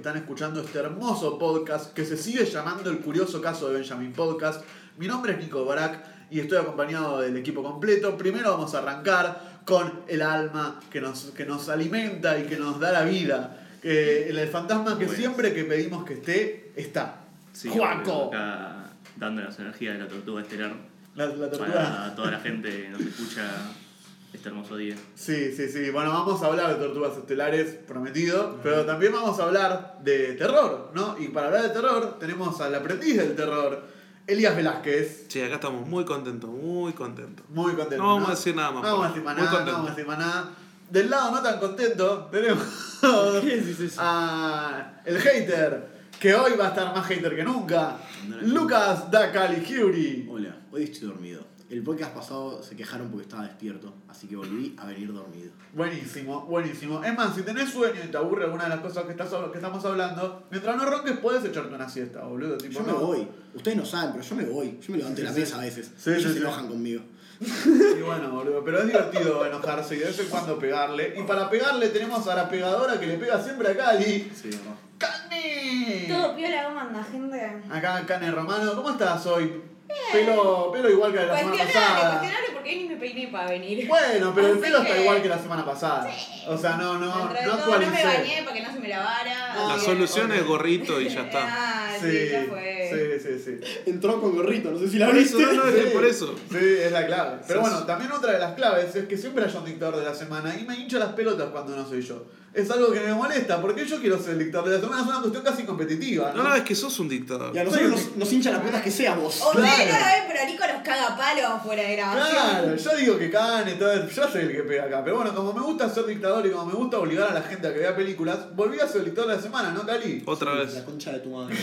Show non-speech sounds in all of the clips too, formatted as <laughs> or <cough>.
están escuchando este hermoso podcast que se sigue llamando El Curioso Caso de Benjamin Podcast. Mi nombre es Nico Barak y estoy acompañado del equipo completo. Primero vamos a arrancar con el alma que nos, que nos alimenta y que nos da la vida. Eh, el, el fantasma que Bueno. siempre que pedimos que esté, está. Sí, Juaco. acá dando las energías de la tortuga estelar La, la tortuga. para toda la gente que nos escucha este hermoso día. Sí, sí, sí. Bueno, vamos a hablar de tortugas estelares, prometido, pero también vamos a hablar de terror, ¿no? Y para hablar de terror tenemos al aprendiz del terror, Elías Velázquez. Sí, acá estamos muy contentos, muy contentos. Muy contento. No vamos a decir nada más, No vamos a por decir más favor. nada, no vamos a decir más nada. Del lado no tan contento, tenemos <laughs> ¿Qué decís eso? a el hater, que hoy va a estar más hater que nunca, Lucas da Caligiuri. Hola, hoy estoy dormido. El podcast pasado se quejaron porque estaba despierto, así que volví a venir dormido. Buenísimo, buenísimo. Es más, si tenés sueño y te aburre alguna de las cosas que, estás, que estamos hablando, mientras no ronques puedes echarte una siesta, boludo. Tipo, Yo me no. voy. Ustedes no saben, pero yo me voy. Yo me levanto de la Sí, sí. mesa a veces. Sí, Ellos sí, se sí. enojan conmigo. Y bueno, boludo, pero es divertido enojarse y de vez en cuando pegarle. Y para pegarle tenemos a la pegadora que le pega siempre a Cali. Sí, ¿no? ¡Cani! Todo piola, ¿cómo anda, gente? Acá Cane Romano, ¿cómo estás hoy? Pelo, pelo igual que la semana pasada. cuestionable porque hoy ni me peiné para venir. Bueno, pero el pelo está que- igual que la semana pasada. O sea, no, no, Dentro no todo, no me bañé para que no se me lavara. Ah, La solución es gorrito y ya está. Ah, sí, Sí, ya fue. sí, sí, sí. Entró con gorrito, no sé si la Por eso, viste. no, no, es que por eso. Sí, es la clave. Pero Sí, bueno, sí. también otra de las claves es que siempre haya un dictador de la semana y me hincha las pelotas cuando no soy yo. Es algo que me molesta porque yo quiero ser el dictador de la semana, es una cuestión casi competitiva, ¿no? No, no, es que sos un dictador. Y a nosotros nos, nos hincha las pelotas que sea vos. Ustedes no Claro. lo ven, pero Nico nos caga palos fuera de grabación. Claro, yo digo que cane, todo eso, yo soy el que pega acá. Pero bueno, como me gusta ser dictador y como me gusta obligar a la gente a que vea películas, volví a ser el dictador de la semana, ¿no, Cali? Otra La vez. concha de tu madre.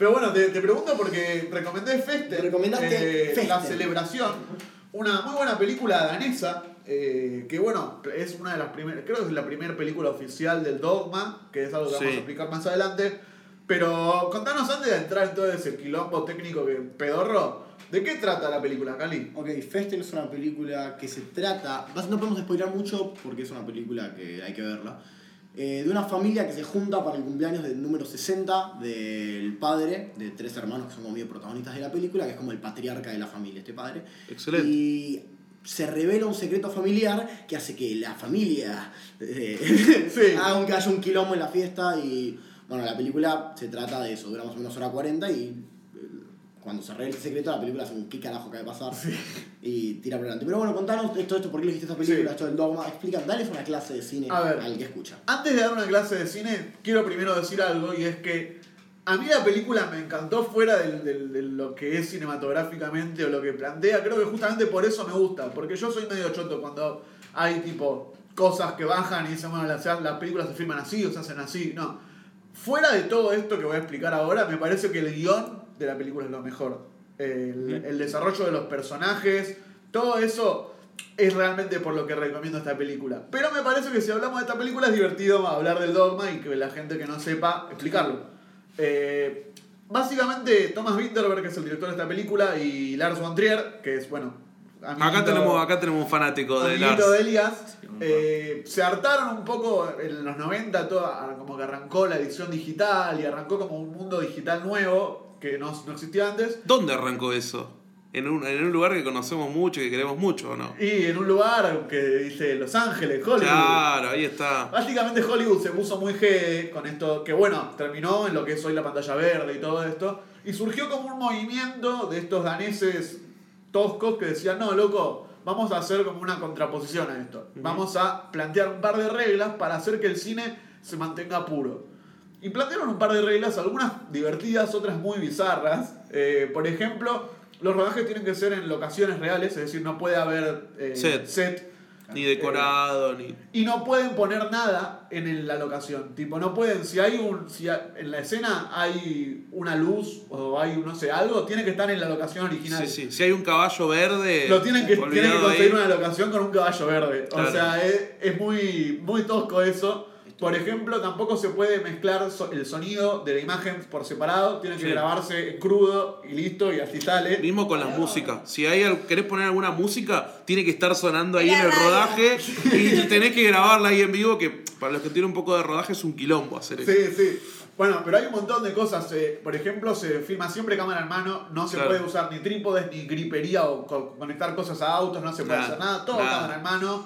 Pero bueno, te, te pregunto porque recomendé Feste, Te recomendaste Feste. La Celebración, una muy buena película danesa, eh, que bueno, es una de las primeras, creo que es la primera película oficial del Dogma, que es algo que vamos Sí. a explicar más adelante. Pero contanos antes de entrar en todo ese quilombo técnico que pedorro, ¿de qué trata la película, Cali? Ok, Festen es una película que se trata. No podemos spoiler mucho porque es una película que hay que verla. Eh, de una familia que se junta para el cumpleaños del número 60 del padre de tres hermanos que son como medio protagonistas de la película, que es como el patriarca de la familia, este padre. Excelente. Y se revela un secreto familiar que hace que la familia eh, <laughs> Sí. <laughs> haga que haya un quilombo en la fiesta y bueno, la película se trata de eso, dura más o menos hora 40 y cuando se revela el secreto la película hace un qué carajo que va a pasar y tira por delante. Pero bueno, contanos esto, esto, por qué elegiste esta película, Sí. esto del dogma, explica, dales una clase de cine A ver. al que escucha. Antes de dar una clase de cine, quiero primero decir algo y es que a mí la película me encantó fuera de lo que es cinematográficamente o lo que plantea. Creo que justamente por eso me gusta, porque yo soy medio choto cuando hay tipo cosas que bajan y dicen, bueno, las, las películas se filman así o se hacen así. No. Fuera de todo esto que voy a explicar ahora, me parece que el guion de la película es lo mejor. El, el desarrollo de los personajes, todo eso es realmente por lo que recomiendo esta película. Pero me parece que si hablamos de esta película es divertido hablar del dogma y que la gente que no sepa explicarlo. Eh, básicamente, Thomas Winterberg, que es el director de esta película, y Lars von Trier, que es, bueno, Acá tenemos, acá tenemos un fanático de Lars. de eh, se hartaron un poco en los 90, toda, como que arrancó la edición digital y arrancó como un mundo digital nuevo que no, no existía antes. ¿Dónde arrancó eso? En un, en un lugar que conocemos mucho y que queremos mucho, ¿o no? Y en un lugar que dice Los Ángeles, Hollywood. Claro, ahí está. Básicamente Hollywood se puso muy G con esto, que bueno, terminó en lo que es hoy la pantalla verde y todo esto, y surgió como un movimiento de estos daneses toscos que decían, no, loco, vamos a hacer como una contraposición a esto. Vamos a plantear un par de reglas para hacer que el cine se mantenga puro. Y plantearon un par de reglas, algunas divertidas, otras muy bizarras. Eh, por ejemplo, los rodajes tienen que ser en locaciones reales, es decir, no puede haber eh, Set. set Ni decorado, ni. y no pueden poner nada en la locación. Tipo, no pueden, si hay un, si en la escena hay una luz o hay, no sé, algo, tiene que estar en la locación original. Sí, sí. Si hay un caballo verde. Lo tienen que, tienen que conseguir ahí. una locación con un caballo verde. O Claro. sea, es, es muy, muy tosco eso. Por ejemplo, tampoco se puede mezclar so- el sonido de la imagen por separado, tiene que Sí. grabarse crudo y listo, y así sale. Mismo con la música. Si hay, querés poner alguna música, tiene que estar sonando ahí La en el radio. rodaje <laughs> y tenés que grabarla ahí en vivo, que para los que tienen un poco de rodaje es un quilombo hacer eso. Sí, sí. Bueno, pero hay un montón de cosas. eh, por ejemplo, se filma siempre cámara en mano, no se Claro. puede usar ni trípodes, ni gripería o co- conectar cosas a autos, no se puede Nada, hacer nada, todo nada. cámara en mano.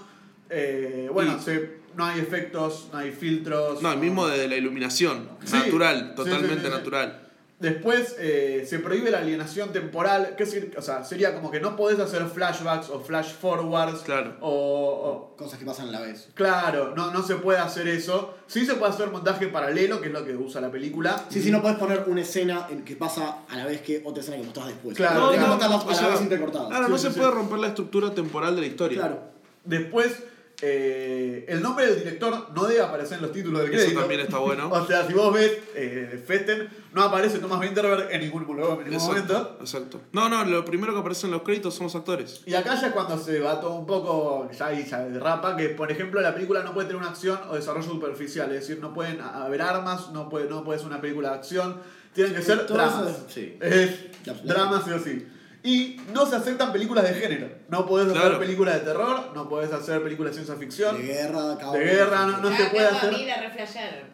Eh, bueno, Y- se- no hay efectos, no hay filtros. No, el mismo desde la iluminación. Sí. Natural, totalmente sí, sí, sí. natural. Después eh, se prohíbe la alienación temporal, que o sea, sería como que no podés hacer flashbacks o flash forwards Claro. o, o- Cosas que pasan a la vez. Claro, no, no se puede hacer eso. Sí se puede hacer montaje paralelo, que es lo que usa la película. Sí, sí, no podés poner una escena en que pasa a la vez que otra escena que mostrás después. Claro, no, a la sea, vez intercortadas. Claro, Sí, no sí, se sí. puede romper la estructura temporal de la historia. Claro. Después, eh, el nombre del director no debe aparecer en los títulos del Eso crédito. también está bueno. <laughs> O sea, si vos ves eh, Festen, no aparece Thomas Winterberg en ningún, en ningún Exacto, momento. exacto. No, no, lo primero que aparece en los créditos son los actores. Y acá ya es cuando se va todo un poco, ya ahí ya derrapa, que por ejemplo la película no puede tener una acción o desarrollo superficial, es decir, no pueden haber armas, no puede, no puede ser una película de acción, tienen que ser dramas. eso sí. Es La- la- drama sí o sí. Y no se aceptan películas de género. No podés hacer Claro. películas de terror, no podés hacer películas de ciencia ficción. De guerra, caos. De guerra, no, no se puede hacer. a mí de.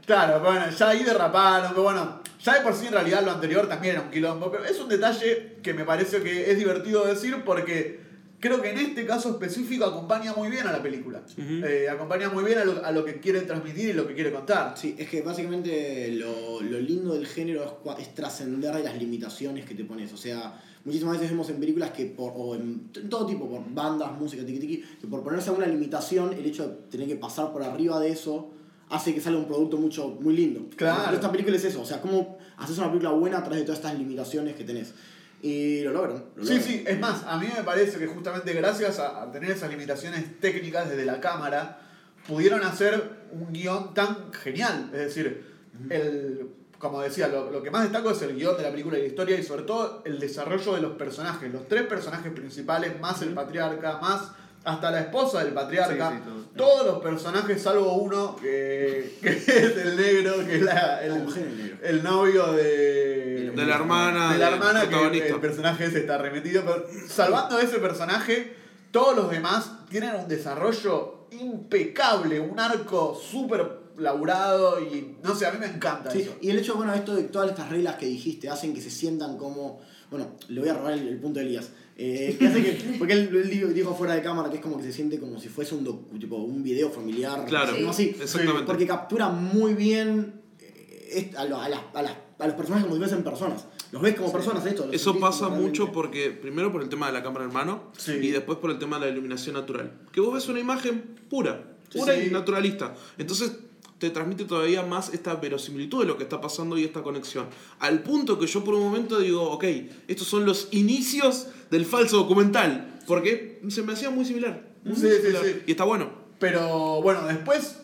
Claro, bueno, ya ahí derraparon, que bueno, ya de por sí en realidad lo anterior también era un quilombo, pero es un detalle que me parece que es divertido decir porque creo que en este caso específico acompaña muy bien a la película. Ujú. Eh, acompaña muy bien a lo, a lo que quiere transmitir y lo que quiere contar. Sí, es que básicamente lo, lo lindo del género es, es trascender de las limitaciones que te pones. O sea, muchísimas veces vemos en películas que por, o en, en todo tipo, por bandas, música, tiki tiki, que por ponerse a una limitación, el hecho de tener que pasar por arriba de eso hace que salga un producto mucho, muy lindo. Claro. Pero esta película es eso, o sea, cómo haces una película buena a través de todas estas limitaciones que tenés. Y lo logran. lo Sí, sí, es más, a mí me parece que justamente gracias a, a tener esas limitaciones técnicas desde la cámara, pudieron hacer un guion tan genial. Es decir, el, como decía, lo, lo que más destaco es el guion de la película y la historia y sobre todo el desarrollo de los personajes. Los tres personajes principales, más el patriarca, más hasta la esposa del patriarca. Sí, sí, todo. Todos los personajes, salvo uno, que, <laughs> que es el negro, que es la- el, el novio de, De la hermana de la del hermana que el personaje ese está remetido. Pero salvando a ese personaje, todos los demás tienen un desarrollo impecable, un arco súper laburado y no sé, a mí me encanta Sí, eso. y el hecho, bueno, esto de todas estas reglas que dijiste hacen que se sientan como. Bueno, le voy a robar el, el punto de Elías. Eh, que hace que, porque él, dijo- fuera de cámara que es como que se siente como si fuese un, docu- tipo, un video familiar. Claro, así. exactamente. Porque captura muy bien eh, a, lo- a las- a a los personajes como si fuesen personas. Los ves como personas esto. Eso pasa mucho porque, primero por el tema de la cámara en mano Sí. y después por el tema de la iluminación natural. Que vos ves una imagen pura, pura Sí. y naturalista. Entonces te transmite todavía más esta verosimilitud de lo que está pasando y esta conexión. Al punto que yo por un momento digo, ok, estos son los inicios del falso documental. Porque se me hacía muy similar. muy Sí, sí, similar. sí. Y está bueno. Pero bueno, después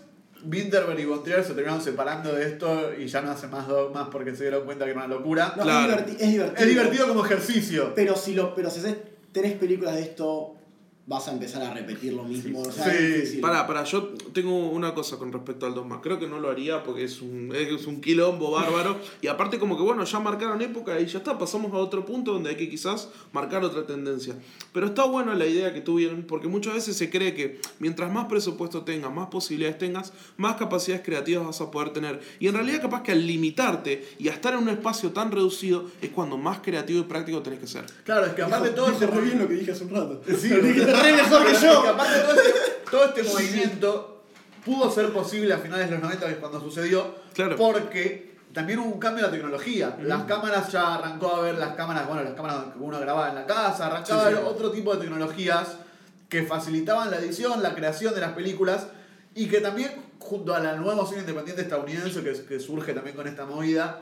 Winterberg y Bontrier se terminaron separando de esto y ya no hacen más dogmas porque se dieron cuenta que era una locura. No, Claro. es, diverti- es divertido. Es divertido como ejercicio. Pero si, lo, pero si haces tres películas de esto, vas a empezar a repetir lo mismo. O sea, Sí. es difícil. Para, para, yo tengo una cosa con respecto al dogma. Creo que no lo haría porque es un, es un quilombo bárbaro. <laughs> Y aparte, como que bueno, ya marcaron época y ya está. Pasamos a otro punto donde hay que quizás marcar otra tendencia. Pero está buena la idea que tuvieron porque muchas veces se cree que mientras más presupuesto tengas, más posibilidades tengas, más capacidades creativas vas a poder tener. Y en realidad, capaz que al limitarte y a estar en un espacio tan reducido es cuando más creativo y práctico tenés que ser. Claro, es que aparte todo Dije ese re bien lo que dije hace un rato. Sí, <laughs> re <laughs> mejor que Es yo. que aparte todo este, todo este movimiento pudo ser posible a finales de los 90, que es cuando sucedió, Claro. porque también hubo un cambio en la tecnología. Las cámaras ya arrancó a ver las cámaras, bueno, las cámaras que uno grababa en la casa, arrancaba Sí, a sí. ver otro tipo de tecnologías que facilitaban la edición, la creación de las películas y que también, junto al nuevo cine independiente estadounidense que, que surge también con esta movida,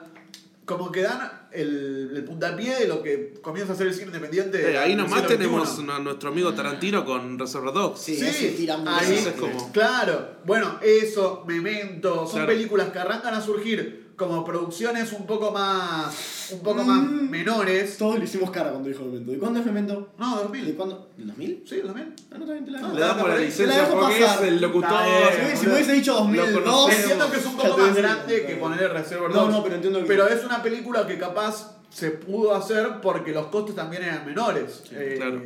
como que dan el, el puntapié de lo que comienza a ser el cine independiente. Eh, ahí nomás tenemos a nuestro amigo Tarantino con Reservoir Dogs. Sí, ahí es como- Claro, bueno, eso, Memento, son Claro. películas que arrancan a surgir como producciones un poco más un poco más Mm. menores. Todos le hicimos cara cuando dijo Memento. ¿De cuándo es Memento? No, ¿De 2000. cuándo? ¿Del 2000? Sí, 2000. Ah, no, también te la Le damos la Te licencia dejo porque pasar. es el locutor. Está bien, Si- me hubiese dicho Lo 2002, conocemos. Siento que es un poco más grande que poner Reservoir No, Dogs. no, pero entiendo que- Pero es una película que capaz se pudo hacer porque los costos también eran menores. Eh, claro.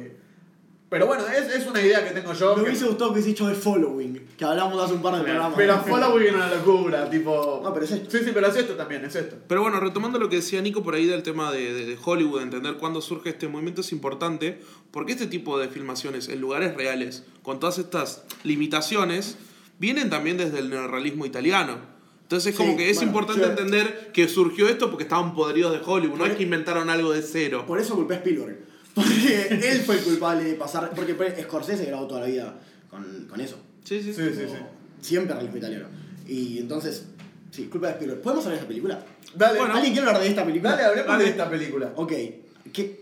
Pero bueno, es, es una idea que tengo yo. Me que- hubiese gustado que hubiese dicho The Following, que hablamos hace un par de programas. pero Following es una locura, tipo. No, pero es esto. Sí, sí, pero es esto también, es esto. Pero bueno, retomando lo que decía Nico por ahí del tema de, de- de Hollywood, entender cuándo surge este movimiento es importante, porque este tipo de filmaciones en lugares reales, con todas estas limitaciones, vienen también desde el neorrealismo italiano. Entonces es Sí, como que es bueno, importante yo- entender que surgió esto porque estaban podridos de Hollywood, no Por- es que inventaron algo de cero. Por eso culpé a Spielberg. Porque él fue el culpable de pasar. Porque Scorsese grabó toda la vida con, con eso. Sí, sí, Sí, sí, sí. Siempre realismo italiano. Y entonces, sí, culpa de Spielberg. ¿Podemos hablar de esta película? Dale, Bueno, ¿Alguien quiere hablar de esta película? dale, hablemos Dale. de esta película. Ok. ¿Qué,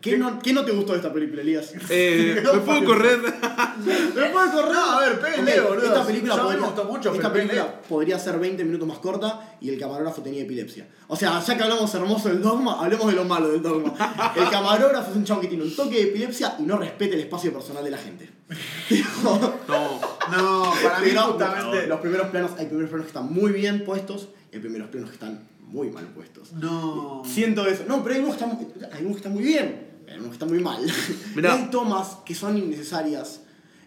qué, no, ¿Qué no te gustó de esta película, Elías? Eh, <laughs> ¿Me puedo correr? <laughs> ¿Me puedo correr? No, a ver, péguenle, Ok, boludo. Esta película, me podría, gustó mucho, esta pero película péguenle. podría ser 20 minutos más corta y el camarógrafo tenía epilepsia. O sea, ya que hablamos hermoso del dogma, hablemos de lo malo del dogma. <laughs> El camarógrafo es un chavo que tiene un toque de epilepsia y no respeta el espacio personal de la gente. No. No, para mí Pero justamente. los primeros planos, hay primeros planos que están muy bien puestos y hay primeros planos que están muy mal puestos. No. Siento eso. No, pero hay que están, hay algunos que están muy bien, que están muy mal. <laughs> Mirá. Hay tomas que son innecesarias.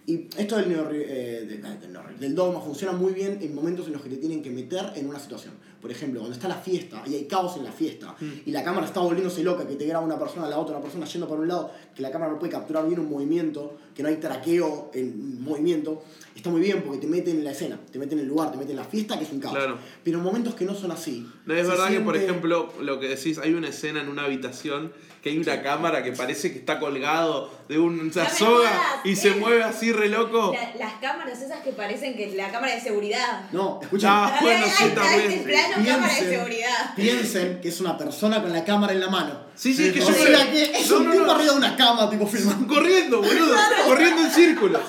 Y esto del, neo- eh, de- del neo- del dogma funciona muy bien en momentos en los que te tienen que meter en una situación. Por ejemplo, cuando está la fiesta y hay caos en la fiesta y la cámara está volviéndose loca, que te graba una persona, la otra, una persona yendo para un lado, que la cámara no puede capturar bien un movimiento, que no hay traqueo en movimiento, está muy bien porque te meten en la escena, te meten en el lugar, te meten en la fiesta, que es un caos. Claro. Pero en momentos que no son así. No, es verdad que, por ejemplo, lo que decís, hay una escena en una habitación que hay una cámara que parece que está colgado de una soga y se eh. mueve así re loco. La- las cámaras esas que parecen que es la cámara de seguridad. No, escucha. Ah, bueno, sí, también. plano cámara de Piensen- seguridad. Piensen que es una persona con la cámara en la mano. Sí, sí, es que o yo sea que es No, un no, tipo no. arriba de una cama, tipo filmando. Corriendo, boludo. <laughs> Corriendo en círculo.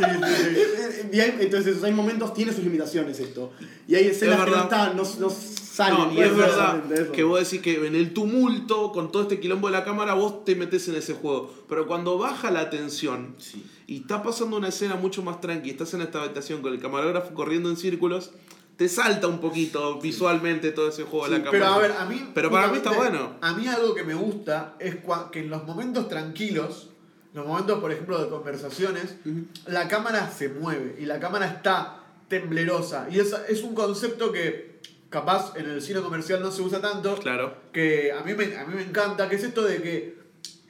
Y hay- entonces hay momentos, tiene sus limitaciones esto. Y hay escenas que no verdad. están, no, no salen. No, y es verdad que vos decís que en el tumulto, con todo este quilombo de la cámara, vos te metes en ese juego. Pero cuando baja la tensión Sí. y está pasando una escena mucho más tranqui, estás en esta habitación con el camarógrafo corriendo en círculos, te salta un poquito visualmente todo ese juego de la cámara. Pero a ver, a mí. Pero para mí está bueno. A mí algo que me gusta es que en los momentos tranquilos, los momentos, por ejemplo, de conversaciones, la cámara se mueve y la cámara está temblerosa. Y es, es un concepto que capaz en el cine comercial no se usa tanto. Claro. Que a mí, me, a mí me encanta, que es esto de que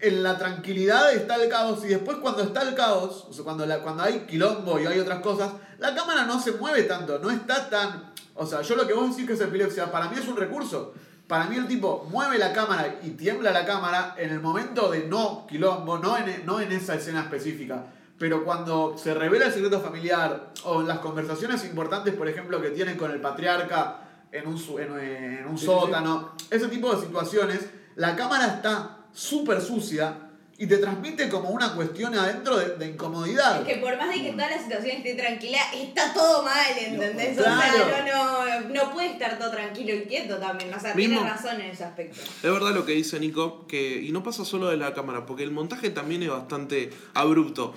en la tranquilidad está el caos y después cuando está el caos, o sea, cuando, la, cuando hay quilombo y hay otras cosas, la cámara no se mueve tanto, no está tan... O sea, yo lo que vos decís que es epilepsia, para mí es un recurso. Para mí el tipo mueve la cámara y tiembla la cámara en el momento de no quilombo, no en, no en esa escena específica. Pero cuando se revela el secreto familiar o en las conversaciones importantes, por ejemplo, que tienen con el patriarca en un, su- en, en un Sí, sí, sótano, ese tipo de situaciones, la cámara está súper sucia y te transmite como una cuestión adentro de, de incomodidad. Es que por más de que toda la situación esté tranquila, está todo mal, ¿entendés? Claro. O sea, no, no, no puede estar todo tranquilo y quieto también. O sea, Mismo. tiene razón en ese aspecto. Es verdad lo que dice Nico, que, y no pasa solo de la cámara, porque el montaje también es bastante abrupto.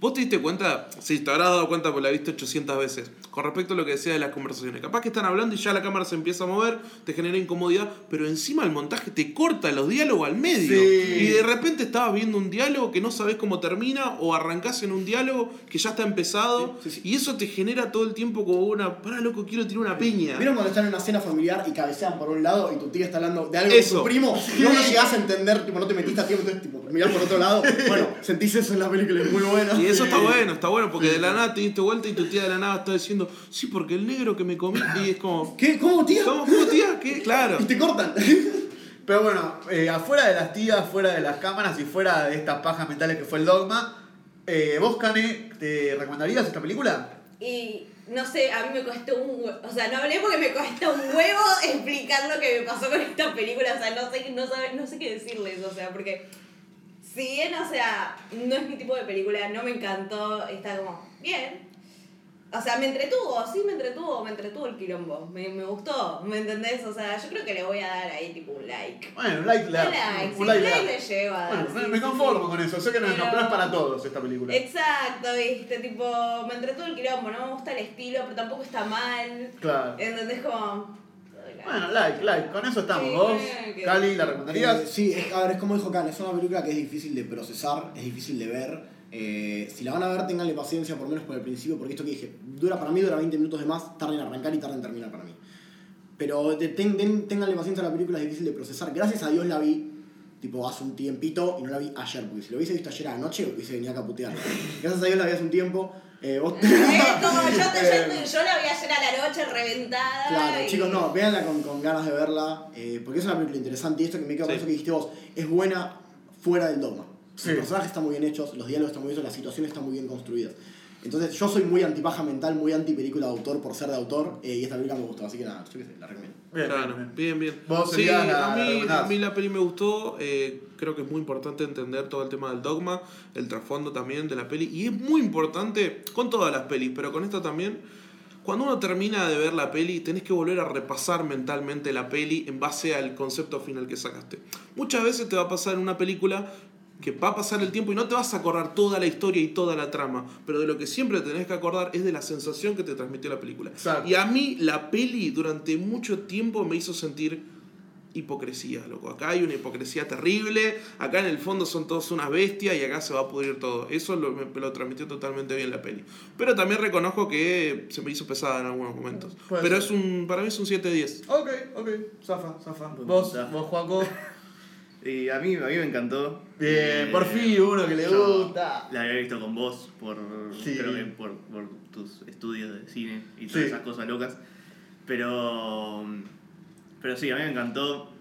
¿Vos te diste cuenta? Sí, te habrás dado cuenta porque la viste 800 veces. Con respecto a lo que decía de las conversaciones. Capaz que están hablando y ya la cámara se empieza a mover, te genera incomodidad, pero encima el montaje te corta los diálogos al medio. Sí. Y de repente estabas viendo un diálogo que no sabes cómo termina, o arrancás en un diálogo que ya está empezado, Sí, sí, sí. y eso te genera todo el tiempo como una. Pará, loco, quiero tirar una piña. ¿Vieron cuando están en una cena familiar y cabecean por un lado y tu tía está hablando de algo Eso. con tu primo? Y vos no llegás a entender, tipo, no te metiste a tiempo, entonces, tipo, mirás por otro lado. <laughs> Bueno, sentís eso en la película, es muy bueno. Y eso está bueno, está bueno, porque de la nada te diste vuelta y tu tía de la nada está diciendo, sí, porque el negro que me comí, y es como, ¿Qué? ¿Cómo, tía? ¿cómo, cómo tía? ¿Qué? Claro. Y te cortan. <laughs> Pero bueno, eh, afuera de las tías, fuera de las cámaras y fuera de estas pajas mentales que fue el dogma, eh, ¿vos, Cane, te recomendarías esta película? Y no sé, a mí me costó un huevo. O sea, no hablé porque me cuesta un huevo <laughs> explicar lo que me pasó con esta película. O sea, no sé, no sabe- no sé qué decirles. O sea, porque si bien, o sea, no es mi tipo de película, no me encantó, está como bien. O sea, me entretuvo, sí me entretuvo, me entretuvo el quilombo. Me, me gustó, ¿me entendés? O sea, yo creo que le voy a dar ahí tipo un like. Bueno, un like le Un da. like, sí, Un like un le like le lleva Bueno, me- sí, me conformo sí. con eso. Sé que Pero- no es para todos esta película. Exacto, viste, tipo, me entretuvo el quilombo, no me gusta el estilo, pero tampoco está mal. Claro. ¿Entendés? Como. Bueno, like, like. Con eso estamos. Sí, ¿Vos, que- Cali, la Eh, recomendarías? sí, es, a ver, es como dijo Khan, es una película que es difícil de procesar, es difícil de ver. Eh, si la van a ver, tenganle paciencia, por lo menos por el principio, porque esto que dije, dura para mí, dura 20 minutos de más, tarda en arrancar y tarda en terminar para mí. Pero ten- ten- ténganle paciencia a la película, es difícil de procesar. Gracias a Dios la vi, tipo, hace un tiempito y no la vi ayer, porque si lo hubiese visto ayer anoche, hubiese venido acá a putear. Gracias a Dios la vi hace un tiempo. Eh, vos- Es como yo, <laughs> te, Eh, yo, yo la vi ayer a la noche reventada. Claro, y- chicos, no, véanla con, con ganas de verla, eh, porque es una película interesante y esto que me quedo con Sí. eso que dijiste vos, es buena fuera del dogma. Sí. Los personajes están muy bien hechos, los diálogos están muy bien hechos, las situaciones están muy bien construidas. Entonces, yo soy muy antipaja mental, muy anti película de autor por ser de autor, eh, y esta película me gustó, así que nada, yo qué sé, la recomiendo. Bien, Claro, bien, bien. bien, bien. Vos Sí, la- a, la mí, recomendás. a mí la peli me gustó. eh, creo que es muy importante entender todo el tema del dogma, el trasfondo también de la peli. Y es muy importante con todas las pelis, pero con esta también. Cuando uno termina de ver la peli, tenés que volver a repasar mentalmente la peli en base al concepto final que sacaste. Muchas veces te va a pasar en una película que va a pasar el tiempo y no te vas a acordar toda la historia y toda la trama, pero de lo que siempre tenés que acordar es de la sensación que te transmitió la película. Exacto. Y a mí la peli durante mucho tiempo me hizo sentir hipocresía, loco. Acá hay una hipocresía terrible, acá en el fondo son todos unas bestias y acá se va a pudrir todo. Eso lo, me, me lo transmitió totalmente bien la peli. Pero también reconozco que se me hizo pesada en algunos momentos. Puede Pero ser. es un para mí es un 7-10. Ok, ok. Zafa, zafa. Vos, vos, Juaco. Y a mí, a mí me encantó. Bien, Eh, por fin uno que le gusta. La había visto con vos por, Sí. creo que por, por tus estudios de cine y todas Sí. esas cosas locas. Pero, pero sí, a mí me encantó.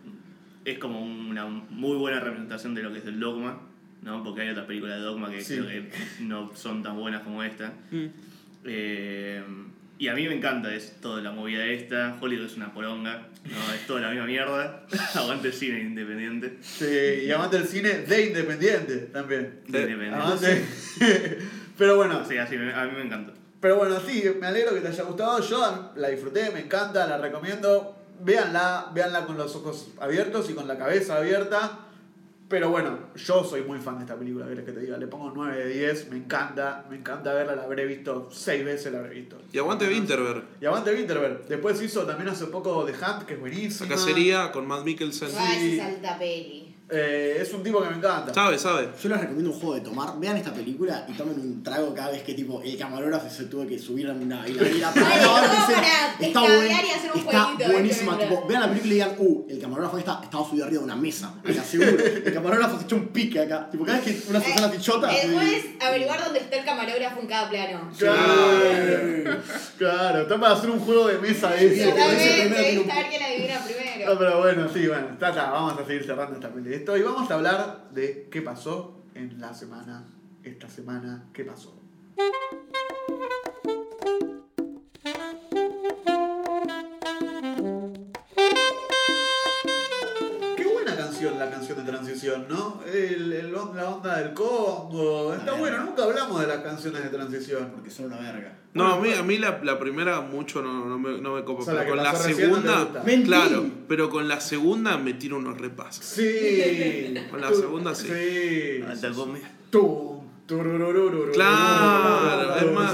Es como una muy buena representación de lo que es el dogma, ¿no? Porque hay otras películas de dogma que Sí. creo que no son tan buenas como esta. Eh, y a mí me encanta es toda la movida esta. Hollywood es una poronga, ¿no? Es toda la misma mierda. <laughs> Aguante el cine independiente. Sí, y amante del cine de Independiente también. De independiente. Amante. <laughs> Pero bueno, Sí, así, a mí me encanta. Pero bueno, sí, me alegro que te haya gustado. Yo la disfruté, me encanta, la recomiendo. Véanla, véanla con los ojos abiertos y con la cabeza abierta. Pero bueno, yo soy muy fan de esta película, ¿querés que te diga? Le pongo 9 de 10, me encanta, me encanta verla, la habré visto 6 veces, la habré visto. Y aguante Winterberg. Y aguante Winterberg. Después hizo también hace poco The Hunt, que es La buenísima. cacería con Matt Mikkelsen. Ay, esa salta peli. Eh, es un tipo que me encanta. Sabe, sabe. Yo les recomiendo un juego de tomar. Vean esta película y tomen un trago cada vez que tipo el camarógrafo se tuvo que subir a una <laughs> escena. para Está, buen- y hacer un está jueguito buenísima. película. Tipo, vean la película y digan, uh, el camarógrafo está, estaba subido arriba de una mesa. Acá seguro. El camarógrafo se echó un pique acá. Tipo, cada vez que una persona Eh, pichota. Después averiguar dónde está el camarógrafo en cada plano. Claro, claro, está para hacer un juego de mesa de eso. primero. No, pero bueno, sí, bueno, está, está, vamos a seguir cerrando esta peli. Esto y vamos a hablar de qué pasó en la semana, esta semana, qué pasó. La canción de transición, ¿no? El, la onda del Congo. Está La bueno, verga. nunca hablamos de las canciones de transición. Porque son una verga. No, a mí, a mí la, la primera mucho no, no me, no me copa. O sea, la pero con la no segunda, claro, pero con la segunda me tiro unos repasos. Sí. <laughs> Con la segunda sí. Sí. Tum, turururururu. Claro, es más-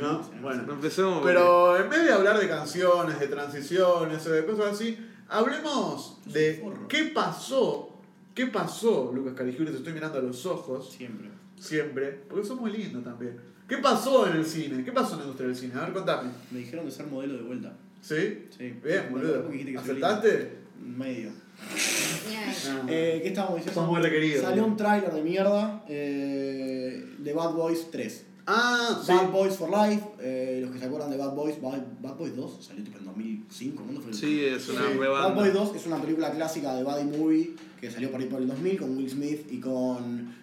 ¿no? Bueno. Empecemos. Pero en vez de hablar de canciones, de transiciones de cosas así, hablemos de qué pasó, qué pasó, Lucas Caligiuri, te estoy mirando a los ojos, Siempre. siempre, porque sos muy lindo también. ¿Qué pasó en el cine? ¿Qué pasó en la industria del cine? A ver, contame. Me dijeron de ser modelo de vuelta. ¿Sí? Sí. Bien, boludo. ¿Aceptaste? Medio. No. Eh, ¿Qué estábamos diciendo? Sos muy requerido. Salió un tráiler de mierda eh, de Bad Boys 3. Ah, sí. Bad Boys for Life, eh, los que se acuerdan de Bad Boys, Bad, Bad Boys 2 salió tipo en 2005, ¿cuándo fue? el- Sí, es una Sí. rebanda. Bad Boys 2 es una película clásica de Buddy Movie que salió por ahí por el 2000 con Will Smith y con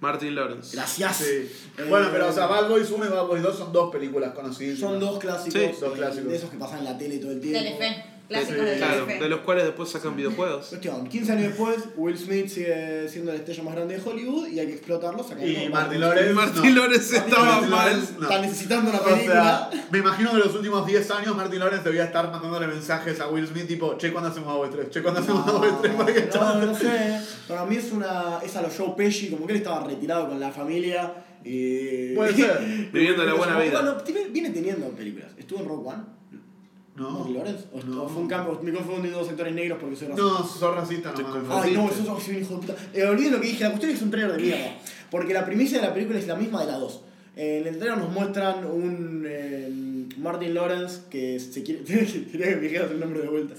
Martin Lawrence. Gracias. Sí. Eh, Bueno, pero o sea, Bad Boys 1 y Bad Boys 2 son dos películas conocidas. Son dos clásicos, Sí. eh, Dos clásicos. de esos que pasan en la tele todo el tiempo. Telefe. Clásicos de Claro, de los cuales después sacan videojuegos. Cuestión, 15 años después, Will Smith sigue siendo la estrella más grande de Hollywood y hay que explotarlo sacando Y Martin Lawrence. Martin. Lawrence estaba mal. Está necesitando una O película. sea, me imagino que los últimos 10 años Martin Lawrence debía estar mandándole mensajes a Will Smith tipo, che, ¿cuándo hacemos Boys 3? Che, ¿cuándo hacemos Boys 3? Para que No, no, no sé. Para mí es una. es a los Joe Pesci, como que él estaba retirado con la familia. Y... Puede <laughs> ser. Viviendo la buena vida. Viene teniendo películas. ¿Estuvo en Rock One? No. ¿Martin Lawrence? ¿O No. fue un cambio? Me confundí dos sectores negros porque soy racista. No, sos racista Te nomás. confundí. Ay, no, eso es un hijo de puta. Eh, olviden lo que dije, la cuestión es que es un trailer de mierda. Porque la primicia de la película es la misma de la 2. En el trailer nos muestran un eh, Martin Lawrence que se quiere. <laughs> Quería que me dijeras el nombre de vuelta.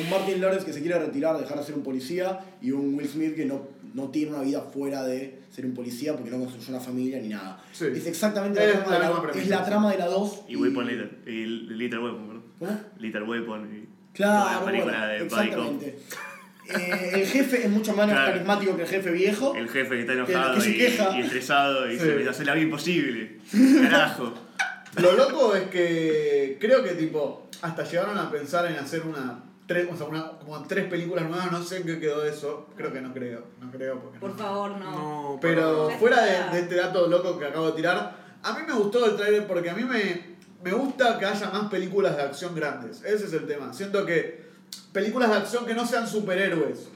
Un Martin Lawrence que se quiere retirar, dejar de ser un policía. Y un Will Smith que no, no tiene una vida fuera de ser un policía porque no construyó una familia ni nada. Sí. Es exactamente la Es trama, la de la, misma es la trama de la 2. Y Weapon Little. Y Little Weapon, ¿Cómo? Little Weapon. Y Claro, la película bueno, de exactamente. Eh, el jefe es mucho menos Claro. carismático que el jefe viejo. El jefe que está enojado que y, queja. y estresado y Sí. se le hace la vida imposible. <laughs> Carajo. Lo loco es que creo que tipo, hasta llegaron a pensar en hacer una tres, o sea, una, como tres películas nuevas, no sé en qué quedó eso, creo que no creo, no creo porque Por no. favor, no. No, Pero fuera de, de este dato loco que acabo de tirar, a mí me gustó el trailer porque a mí me, me gusta que haya más películas de acción grandes. Ese es el tema. Siento que películas de acción que no sean superhéroes,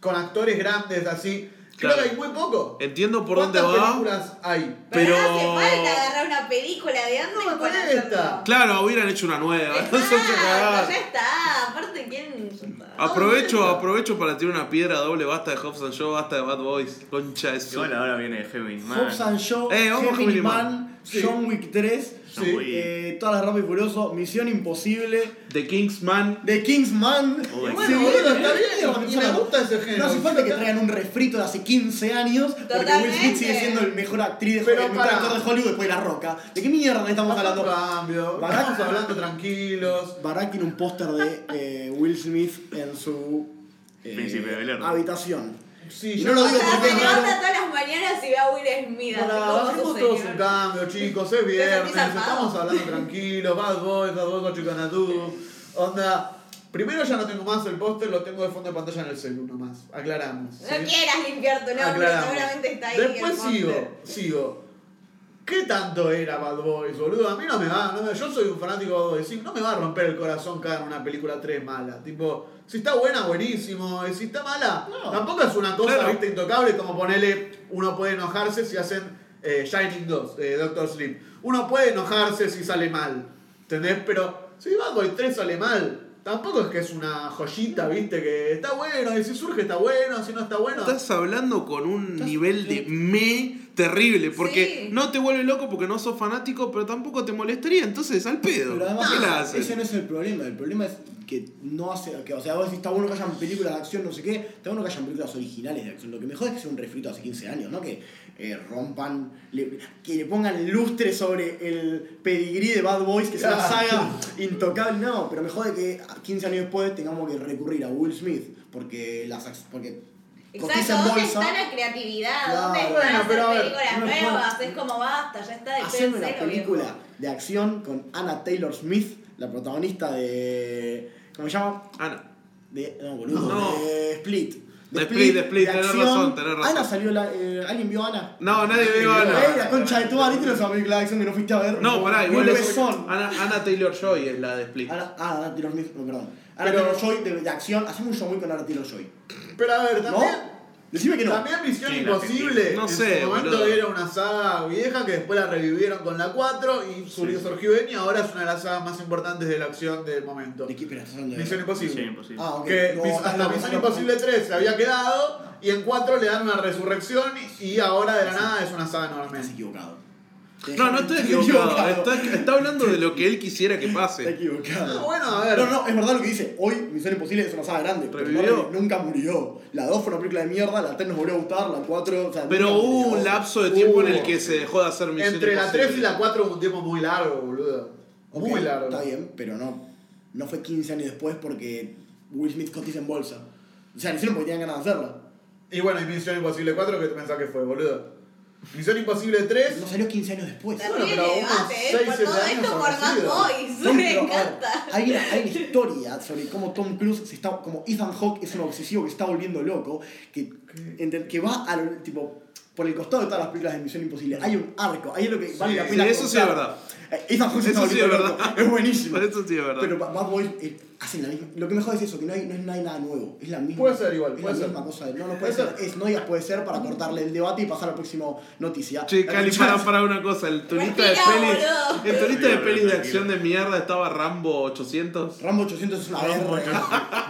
con actores grandes así, creo Claro. que hay muy poco. Entiendo por dónde ¿Cuántas va. películas hay? Pero, pero- no hace falta agarrar una película de antes No, esta. Claro, hubieran hecho una nueva. Exacto, <laughs> ya está. Aparte, ¿quién? Aprovecho, aprovecho para tirar una piedra doble, basta de Hobbs and Show, basta de Bad Boys. Concha de su. Igual ahora viene Gemini Man. Hobbs and Eh, vamos Gemini Gemini Man. Man, Sí. John Wick 3, Sí. Eh, todas las Rápido y Furioso, Misión Imposible, The Kingsman. The Kingsman. Uy, Y bueno, boludo, está bien, y me gusta ese No género. hace falta que traigan un refrito de hace 15 años, porque Will Smith sigue siendo el mejor actriz de Pero el mejor para- actor de Hollywood después de La Roca. ¿De qué mierda estamos Hablando hablando? cambio, Barack- estamos hablando tranquilos. Barack tiene un póster de eh, Will Smith en su eh, habitación. Sí, yo no lo O digo sea, porque se es raro. levanta todas las mañanas y ve a Will Smith. Para, todos un cambio, chicos, es <laughs> viernes, estamos hablando <laughs> tranquilos, Bad Boys, Bad Boys, Chicanatú, onda. Primero ya no tengo más el póster, lo tengo de fondo de pantalla en el celu nomás, aclaramos. No quieras limpiar tu nombre, Aclaramos. seguramente está ahí. Después el sigo, sigo. ¿Qué tanto era Bad Boys, boludo? A mí no me va, no me- yo soy un fanático de Bad Boys, sí, no me va a romper el corazón cada una película 3 mala. Tipo, si está buena, buenísimo, y si está mala, No. tampoco es una cosa, Claro. viste, intocable como ponerle, uno puede enojarse si hacen eh, Shining 2, eh, Doctor Sleep. Uno puede enojarse si sale mal, ¿entendés? Pero si Bad Boys 3 sale mal, tampoco es que es una joyita, viste, que está bueno, y si surge está bueno, si no está bueno... Estás hablando con un nivel de me terrible, porque Sí. no te vuelve loco porque no sos fanático, pero tampoco te molestaría, entonces al pedo. Pero además, ¿Qué la haces? ese no es el problema. El problema es que no hace. Que, o sea, vos decís, está bueno que hayan películas de acción, no sé qué. Está bueno que hayan películas originales de acción. Lo que mejor es que sea un refrito hace 15 años, ¿no? Que eh, rompan. le- que le pongan lustre sobre el pedigrí de Bad Boys, que es una saga intocable. No, pero mejor de que 15 años después tengamos que recurrir a Will Smith. Porque las. Porque. Exacto, ¿dónde bolsa. está la creatividad? Claro. ¿Dónde están Bueno, ver, películas no nuevas? como- Es como basta, ya está de Hacerme una película viejo. de acción con Anna Taylor Smith, la protagonista de. ¿Cómo se llama? Ana. De, no, boludo. No. De Split. De Split, de Split, tenés acción. razón, tenés razón. Ana salió la. eh, ¿Alguien vio a Ana? No, nadie iba a Eh, Ana. la concha de tu madre, ¿viste esa película de acción que no fuiste a ver? No, pará, igual es. besón. Ana, Ana Taylor Joy es la de Split. Ana, ah, Ana Taylor Smith, no, perdón. Ana Taylor Joy de, de acción. Hacemos un show muy con Ana Taylor Joy. Pero a ver, ¿No? También... Decime que no. También Misión Sí, la Imposible. No en sé, su momento boludo. era una saga vieja que después la revivieron con la 4 y surgió, surgió bien y ahora es una de las sagas más importantes de la acción del momento. ¿De qué espera? ¿Estás hablando de.? Misión Imposible. Sí, imposible. Ah, ok. Que No, mis- estás hasta Misión. Imposible 3 se había quedado y en 4 le dan una resurrección y ahora de la nada es una saga Estás enorme. equivocado. No, no estoy equivocado. Está, está hablando de lo que él quisiera que Está pase. equivocado. Ah, bueno, a ver. No, no, es verdad lo que dice. Hoy Misión Imposible es una saga grande. pero Revivió. no, nunca murió. La 2 fue una película de mierda, la 3 nos volvió a gustar, la 4. O sea, Pero hubo murió. un lapso de tiempo en el que se dejó de hacer Misión Entre la Imposible. 3 y la 4 hubo un tiempo muy largo, boludo. Ok, Muy largo. Está bien, pero no. No fue 15 años después porque Will Smith cotiza en bolsa. O sea, lo hicieron porque tenían ganas de hacerla. Y bueno, y Misión Imposible 4, ¿qué pensás que fue, boludo? Misión Imposible 3. No salió 15 años después. Bueno, pero debate, ¿eh? seis, Por todo años esto por Bad. Boys. No, Me encanta. hay, una, hay una historia sobre cómo Tom Cruise se está. como Ethan Hawke es un obsesivo que se está volviendo loco, que, que va al tipo. Por el costado de todas las películas de Misión Imposible. Hay un arco, ahí es lo que vale la sí, pena. eso sí es contar. verdad. Eh, Ethan Hawke Eso sí es volviendo loco. verdad. Es buenísimo. <laughs> Eso sí es verdad. Pero Ba- Bad Boys eh, hacen la misma. Lo que mejor es eso, que no hay, no, es- no hay nada nuevo. Es la misma. Puede ser igual, Es puede la ser. misma cosa. No, no puede ser. Es, no digas puede ser para cortarle el debate y pasar a la próxima noticia. Che, Cali, para, para una cosa, el turista de pelis. El turista de pelis de acción de mierda estaba Rambo 800. Rambo 800 es una verga.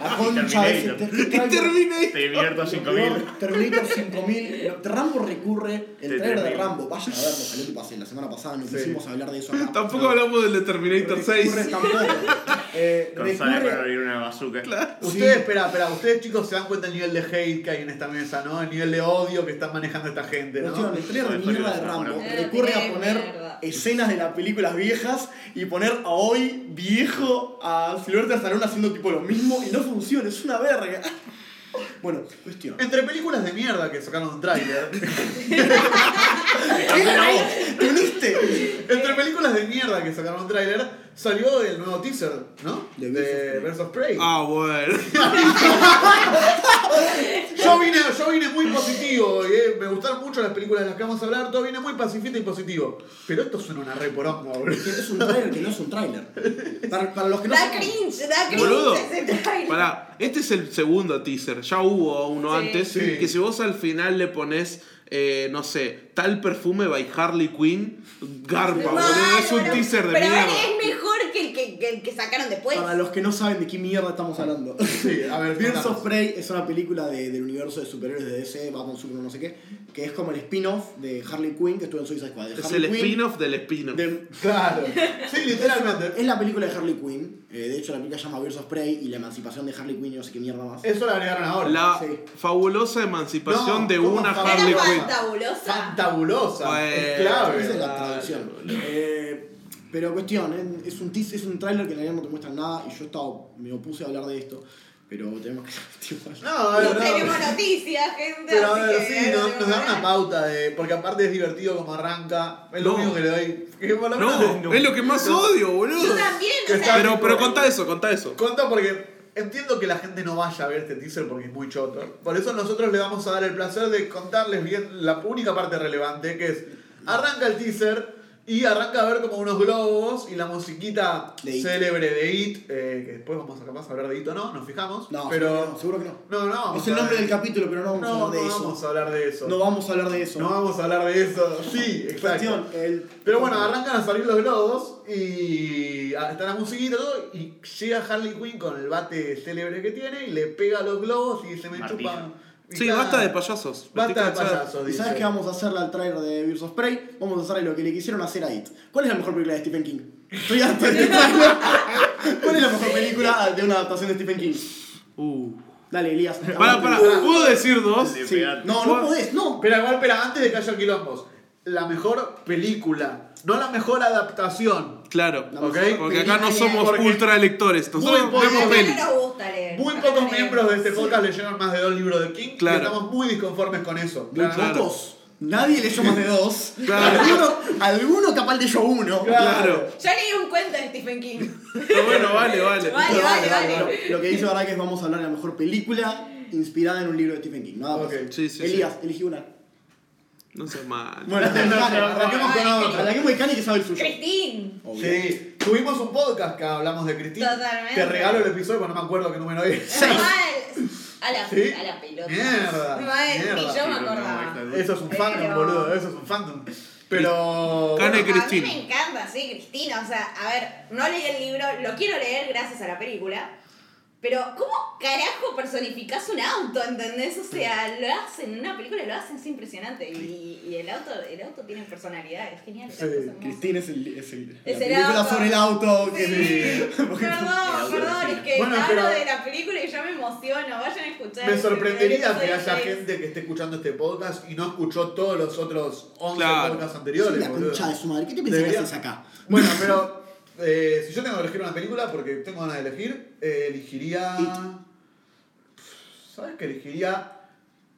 La concha de ese. Terminator. Terminator. Terminator 5000. Terminator 5000. Rambo recurre. El trailer de. Rambo, vayan a verlo, salió que pasé la semana pasada, no Sí. quisimos hablar de eso acá. <laughs> Tampoco No. hablamos del de Terminator Recurre 6. tampoco. <laughs> Eh, recurre- Connor y una bazooka. Ustedes, espera, espera, ustedes chicos se dan cuenta del nivel de hate que hay en esta mesa, ¿no? El nivel de odio que están manejando esta gente, ¿no? Cuestión, el de mierda de Rambo bueno. recurre a Eh, poner mierda. escenas de las películas viejas y poner a hoy viejo a Sylvester Stallone haciendo tipo lo mismo y no funciona, es una verga. Bueno, cuestión. Entre películas de mierda que sacaron un tráiler. <laughs> <laughs> ¿Te uniste? Entre películas de mierda que sacaron un tráiler, salió el nuevo teaser, ¿no? De De Birds of Birds of Prey. Ah, bueno. <laughs> Yo vine, yo vine muy positivo, eh, me gustaron mucho las películas de las que vamos a hablar, todo viene muy pacifista y positivo. Pero esto suena una reporonga, boludo. Es un trailer que no es un trailer. Para, para los que no Da sepan- cringe, da cringe Boludo. ese trailer. Pará, este es el segundo teaser. Ya hubo uno Sí. antes. Sí. Que si vos al final le pones, eh, no sé, tal perfume by Harley Quinn, garpa, boludo. Es un teaser de Pero mierda. es mejor que el que, que el que sacaron después. Para los que no saben de qué mierda estamos hablando. Sí, a ver, <laughs> Birds of Prey es una película de- del universo de superhéroes de DC, Batman, Superman, no sé qué, que es como el spin-off de Harley Quinn que estuvo en Suicide Squad. Es Harley el spin-off del spin-off. de- Claro. <laughs> Sí, literalmente. Es la película de Harley Quinn. eh, de hecho, la película se llama Birds of Prey y la emancipación de Harley Quinn y no sé qué mierda más. Eso lo agregaron ahora. La Sí. fabulosa emancipación No, de ¿cómo una? Harley Quinn. fantabulosa. Fantabulosa. Bueno. es Esa clave. es la traducción. Eh, pero cuestión, eh, es un teas- es un tráiler que en realidad no te muestra nada y yo estaba, me opuse a hablar de esto, pero tenemos que. No, a ver, No no. tenemos noticias, gente. Pero a ver, sí, nos, nos dan una pauta de. Porque aparte es divertido como arranca. Es lo No. único que le doy. Que No, le- es lo que más odio, boludo. Yo también, o sea, Pero, pero contá eso, contá eso. Conta porque entiendo que la gente no vaya a ver este teaser porque es muy choto. Por eso nosotros le vamos a dar el placer de contarles bien la única parte relevante, que es arranca el teaser y arranca a ver como unos globos y la musiquita De célebre de It, eh, que después vamos a capaz a hablar de It o no, nos fijamos. No, pero seguro que no. no, no. vamos Es el a nombre del capítulo, pero no vamos a No, hablar no de eso. vamos a hablar de eso. No vamos a hablar de eso. No vamos a hablar de eso. Sí, exacto. Cuestión, el- Pero bueno, arrancan a salir los globos y está la musiquita y todo y llega Harley Quinn con el bate célebre que tiene y le pega a los globos y se me Martillo. chupa. Sí, nada. basta de payasos. Basta de payasos, ¿Y sabes qué vamos a hacerle al trailer de Birds of Prey? Vamos a hacerle lo que le quisieron hacer a It. ¿Cuál es la mejor película de Stephen King? Estoy harto de este trailer. <laughs> ¿Cuál es la mejor película de una adaptación de Stephen King? Uh. Dale, Elías. Pará, pará, ¿puedo decir dos? Sí. Sí. No, no podés, no. Espera, igual, espera, antes de que haya quilombos. La mejor película, no la mejor adaptación. Claro, La Ok, porque acá no somos Porque- ultra lectores. Nosotros Muy vemos poco- pelis. Muy pocos miembros de este podcast leyeron más de dos libros de King Claro. y estamos muy disconformes con eso. Muy claramente. pocos. Nadie leyó más de dos. Claro. Alguno, alguno capaz leyó uno. Claro. Yo leí un cuento de Stephen King. Pero bueno, vale, vale. Vale, Lo, vale. lo que dice verdad que es vamos a hablar de la mejor película inspirada en un libro de Stephen King. Nada más. Ok. Sí, sí, Elías, elegí una. No seas mal. Bueno, arranquemos con otra. arranquemos de Cani que sabe el suyo. Obvio. Sí, tuvimos un podcast que hablamos de Cristina. Totalmente. Te regalo el episodio, pero no me acuerdo qué número es. Mal. <laughs> A la, ¿Sí? a la pelota. Mierda, Mal, mierda. Ni yo me acordaba. Eso es un Pero- fandom, boludo, eso es un fandom. Pero. Cane A mí me encanta, sí, Cristina. O sea, a ver, no leí el libro, lo quiero leer gracias a la película. Pero, ¿cómo carajo personificás un auto? ¿Entendés? O sea, lo hacen en una película, lo hacen, es impresionante. Y, y el auto el auto tiene personalidad, es genial. Hermoso. Cristina es el, es el, Es la el película auto. sobre el auto. Que Sí. <laughs> Porque- Perdón, perdón, es que Bueno, hablo pero- de la película y ya me emociono. Vayan a escuchar. Me sorprendería que haya seis. gente que esté escuchando este podcast y no escuchó todos los otros 11 Claro. podcasts anteriores. la boludo. concha de su madre. ¿Qué te pensás que haces acá? Bueno, pero eh, si yo tengo que elegir una película, porque tengo ganas de elegir, eh, elegiría. ¿Sabes qué elegiría?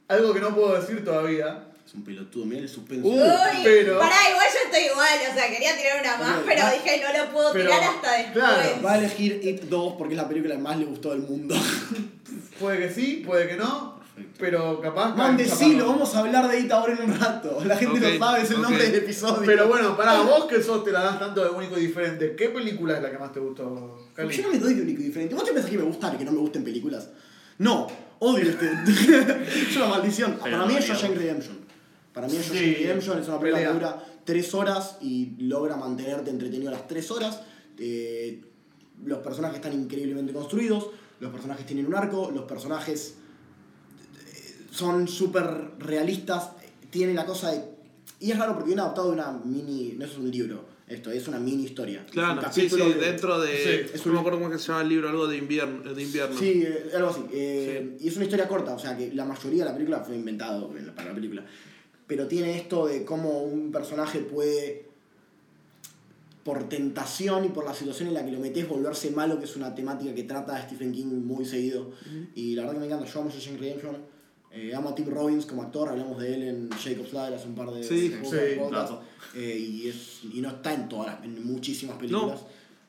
Algo que no puedo decir todavía. Es un pelotudo, mira el suspenso. Uh, Uy, pero- Pará, igual yo estoy igual, o sea, quería tirar una más, pero dije no lo puedo Pero, tirar hasta después. claro, Va a elegir It 2 porque es la película que más le gustó del mundo. Puede que sí, puede que no. Pero capaz. Man, decilo, vamos a hablar de It ahora en un rato. La gente Ok, no sabe, es el nombre del episodio. Pero bueno, pará, vos que sos, te la das tanto de único y diferente. ¿Qué película es la que más te gustó, Cali? yo no me doy de único y diferente. ¿Vos te pensás que me gusta que no me gusten películas? No, odio este. <laughs> es una maldición. Pero Para mí es. Shawshank Redemption. Para mí es Sí, Shawshank Redemption, es una película pelea. que dura 3 horas y logra mantenerte entretenido las 3 horas. Eh, los personajes están increíblemente construidos, los personajes tienen un arco, los personajes son súper realistas, tiene la cosa de... Y es raro porque viene adaptado de una mini... No es un libro, esto, es una mini historia. Es un Claro, sí, sí, de- dentro de. Sí, es no un- me acuerdo cómo que se llama el libro, algo de invierno. De invierno. Sí, eh, algo así. Eh, Y es una historia corta, o sea que la mayoría de la película fue inventado para la película. Pero tiene esto de cómo un personaje puede, por tentación y por la situación en la que lo metes, volverse malo, que es una temática que trata Stephen King muy seguido. Y la verdad que me encanta. Yo amo Redemption. Eh, amo a Tim Robbins como actor, hablamos de él en Jacob's Ladder hace un par de Sí, sí, podcasts. dato. Eh, y, es, y no está en todas las, en muchísimas películas.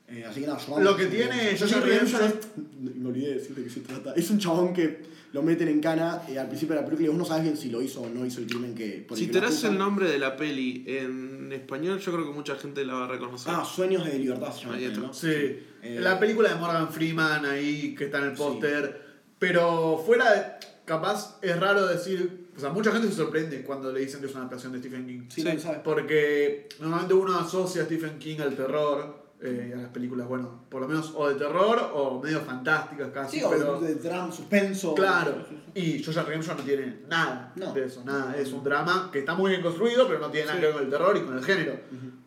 Eh, así que nada, yo amo Lo que tiene Redemption Redemption- es- Me olvidé de decirte de qué se trata. Es un chabón que lo meten en cana eh, al principio de la película y vos no sabes bien si lo hizo o no hizo el crimen que por el Si que te das el nombre de la peli en español, yo creo que mucha gente la va a reconocer. Ah, Sueños de Libertad se llama. Ahí está. ¿no? Sí. Eh, la película de Morgan Freeman ahí, que está en el Sí. póster. Pero fuera de. Capaz es raro decir. O sea, mucha gente se sorprende cuando le dicen que es una adaptación de Stephen King. Sí, Sí. Porque normalmente uno asocia a Stephen King al terror. eh, a las películas, bueno, por lo menos o de terror o medio fantásticas casi. Sí, o pero, de drama, suspenso. Claro. Y Joshua Redemption no tiene nada No. de eso, nada. Es un drama que está muy bien construido, pero no tiene nada que ver con el terror y con el género.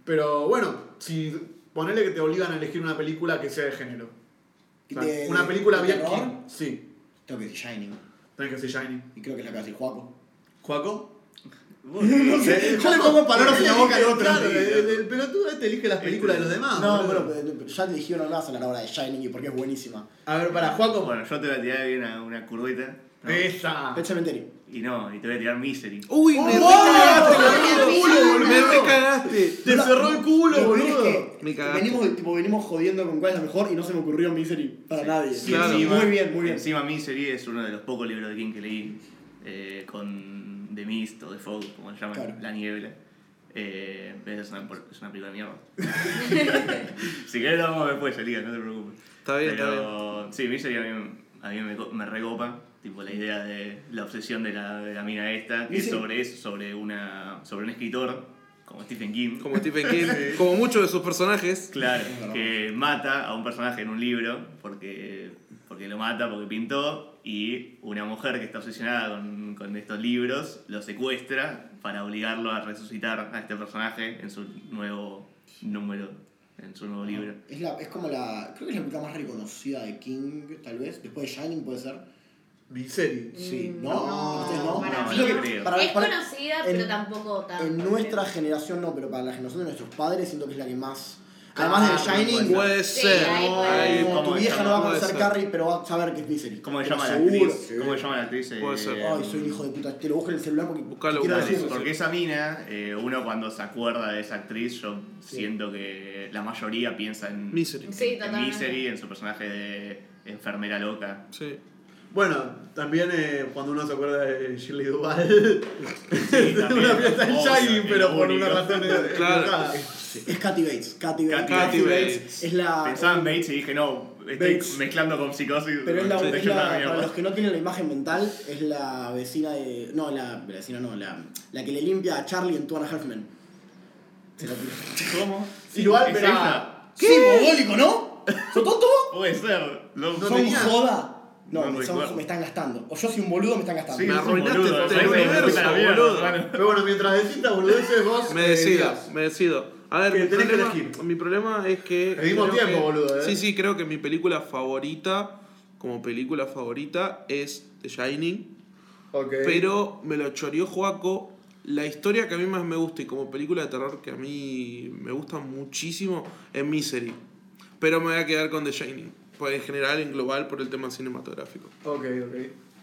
Pero bueno, si ponele que te obligan a elegir una película que sea de género. O sea, De- una película de bien terror, King. Sí, Tengo que decir Shining. Que ser Shining. Y creo que es la que decir Juaco. ¿Juaco? <laughs> No sé, yo le <laughs> pongo palabras en la boca al otro. Claro, el, el- el pelotudo este elige las películas de los demás. No, bueno, pero, pero ya te dijeron hablas a la hora de Shining y porque es buenísima. A ver, para Juaco. Bueno, yo te voy a tirar ahí una, una curvita. ¿no? Esa. Pet Cemetery. Y no, y te voy a tirar Misery. Uy, me ¡Oh! recagaste, ¡Oh! Me recagaste. Te cerró el culo, boludo. es que Me cagaste. venimos, tipo, venimos jodiendo con cuál es la mejor y no se me ocurrió Misery para nadie. Sí, Claro. encima- Muy bien, muy bien. Encima Misery es uno de los pocos libros de King que leí eh, con The Mist o The Fog, como se llama, Claro. La Niebla. Eh, es, una, es una película de mierda. <laughs> si querés lo vamos después, Elías, no te preocupes. Está bien, está bien. Pero sí, Misery a mí, a mí me, me recopa. Tipo, la idea de la obsesión de la, de la mina esta, que es sobre, es sobre, una, sobre un escritor como Stephen King. Como Stephen King, <laughs> como muchos de sus personajes. Claro, que mata a un personaje en un libro porque, porque lo mata, porque pintó, y una mujer que está obsesionada con, con estos libros lo secuestra para obligarlo a resucitar a este personaje en su nuevo número, en su nuevo libro. Es, la, es como la. Creo que es la película más reconocida de King, tal vez. Después de Shining puede ser. Misery. Sí. Mm, No, no, ustedes no. para No, mí yo no. creo. Para- es para- conocida, en- pero tampoco tanto. En nuestra creo. generación no, pero para la generación de nuestros padres siento que es la que más. Ah, Además de puede Shining, ser. Puede ser. no, Ahí, ser. ¿cómo tu vieja no va a conocer ser. Carrie, pero va a saber que es Misery. ¿Cómo se Pero llama la actriz? ¿Cómo se llama la actriz? Puede ser. Eh, Ay, soy un hijo de puta. Te lo busco en el celular porque Buscalo, quiero Porque esa mina, eh, uno cuando se acuerda de esa actriz, yo Sí. siento que la mayoría piensa en, Misery. Sí, en totalmente. Misery, en su personaje de enfermera loca. Sí. Bueno, también eh, cuando uno se acuerda de Shirley Duval. Sí, <laughs> una fiesta en Shining, pero por una razón <laughs> Claro. Es Kathy Bates. Kathy Bates. Kathy Bates. Es la. Pensaba en Bates y dije, no, estoy Bates. mezclando con psicosis. Pero es la, es la- para los que no tienen la imagen mental, es la vecina de. No, la, la vecina no, la, la que le limpia a Charlie en Two and a Half Men. Se la tiro. <laughs> ¿Cómo? Igual, ¿Es pero. ella? Sí, ¿no? ¿Sos tonto? Puede ser. No ¿Son tenía- joda? No, No me, son- me están gastando. O yo soy un boludo, me están gastando. Sí, Me arruinaste mierda, boludo. Pero bueno, mientras decís estas boludeces, vos. Me decido, dirás. me decido. A ver, mi tenés que problema, elegir. mi problema es que. Pedimos tiempo, que- boludo, ¿eh? Sí, sí, creo que mi película favorita, como película favorita, es The Shining. Ok. Pero me lo choreó Joaco. La historia que a mí más me gusta y como película de terror que a mí me gusta muchísimo es Misery. Pero me voy a quedar con The Shining. Pues en general, en global, por el tema cinematográfico. Ok, ok.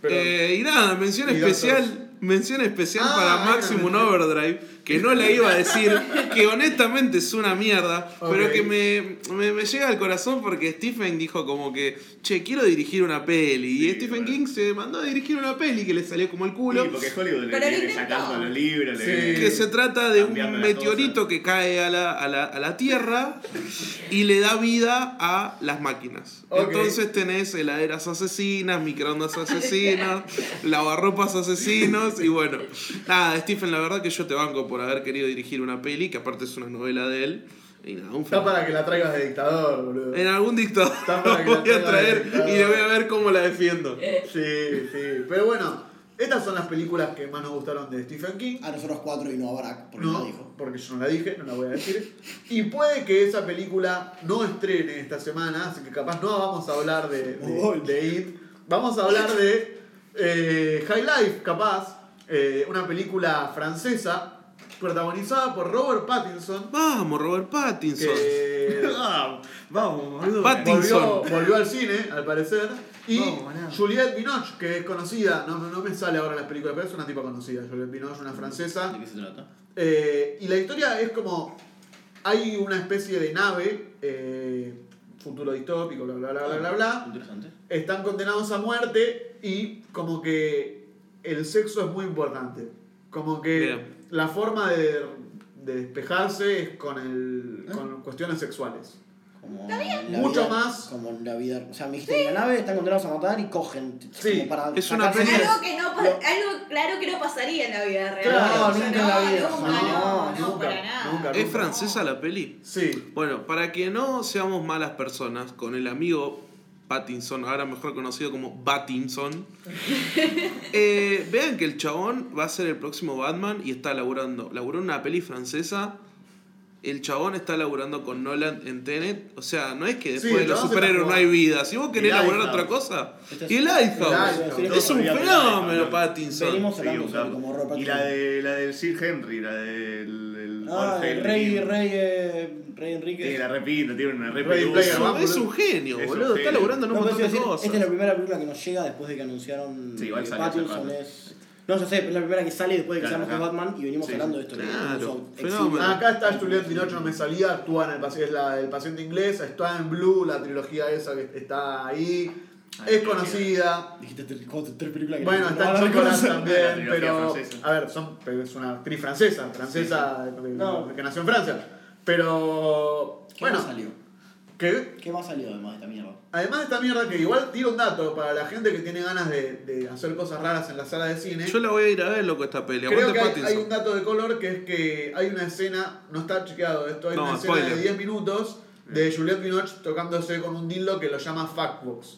Pero- Eh, y nada, mención especial, mención especial Ah, para Maximum. Overdrive, que no la iba a decir, que honestamente es una mierda, pero que me, me, me llega al corazón porque Stephen dijo como que, che, quiero dirigir una peli. y Stephen bueno. King se mandó a dirigir una peli que le salió como el culo. Sí, porque Hollywood le viene sacando los libros, Sí. que se trata de un meteorito que cae a la, a, la, a la Tierra y le da vida a las máquinas. Entonces tenés heladeras asesinas, microondas asesinas, <laughs> lavarropas asesinos y bueno. Nada, Stephen, la verdad que yo te banco por haber querido dirigir una peli, que aparte es una novela de él. Y nada, un Está fan. para que la traigas de dictador, boludo. En algún dictador Está para que <laughs> la voy a traer y le voy a ver cómo la defiendo. Sí, sí. Pero bueno, estas son las películas que más nos gustaron de Stephen King. A nosotros cuatro y no a Barack, porque No, no dijo. porque yo no la dije, no la voy a decir. Y puede que esa película no estrene esta semana, así que capaz no vamos a hablar de, de It. Vamos a hablar de eh, High Life, capaz. eh, una película francesa protagonizada por Robert Pattinson. Vamos, Robert Pattinson. Que <laughs> Ah, vamos, boludo. Pattinson. volvió, volvió al cine, al parecer. Y Vamos, maná. Juliette Binoche, que es conocida, no, no me sale ahora en las películas, pero es una tipa conocida. Juliette Binoche, una francesa. ¿De qué se trata? Eh, y la historia es como. Hay una especie de nave, eh, futuro distópico, bla bla bla bla bla bla. Interesante. Están condenados a muerte y como que el sexo es muy importante. Como que Bien. La forma de, de despejarse es con, el, ¿Eh? con cuestiones sexuales. Como Mucho vida- más. Como en la vida. O sea, me dijiste en la nave están condenados a matar y cogen. Sí, como para es una Algo que no algo claro que no pasaría en la vida real. Claro, nunca en la vida. No, No, no, no, nunca, para nada. nunca. ¿Es francesa la peli? Sí. Bueno, para que no seamos malas personas, con el amigo Pattinson, ahora mejor conocido como Battinson, <laughs> eh, vean que el chabón va a ser el próximo Batman y está laburando. Laburó en una peli francesa. El chabón está laburando con Nolan en Tenet. O sea, no es que después Sí, de los superhéroes no hay vida. Si vos querés laburar otra cosa. Este Y el Lighthouse. Es un fenómeno. Pattinson. Venimos hablando como Y la de la del Sir Henry, la del el Ah, el rey, rey, eh, rey Enrique. Sí, la repito, tiene una re Es un- One, es un genio, Es un boludo. Está genio. laburando en un No, montón de decir, cosas. esta es la primera película que nos llega después de que anunciaron Sí, igual que Pattinson es. No, yo sé, es la primera que sale después de que Claro, ajá. Batman y venimos Sí, hablando de esto. que claro, Ah, Acá está Juliette Binoche, no me salía, actúa en el paciente, es la del paciente inglés, está en Blue, la trilogía esa que está ahí, Ay, es conocida. Dijiste tres, películas que Bueno, no está en Chocolate también, pero. francesa. A ver, son, es una actriz francesa, francesa de- No. que nació en Francia. Pero. ¿Qué Bueno, salió? Que ¿Qué más salió además de esta mierda? además de esta mierda, que igual tiro un dato para la gente que tiene ganas de, de hacer cosas raras en la sala de cine. Yo la voy a ir a ver, loco, esta peli. Creo que hay, hay un dato de color que es que hay una escena, no está chequeado esto, hay No, una escena spoiler. de 10 minutos de Juliette Binoche tocándose con un dildo que lo llama Fuckbox.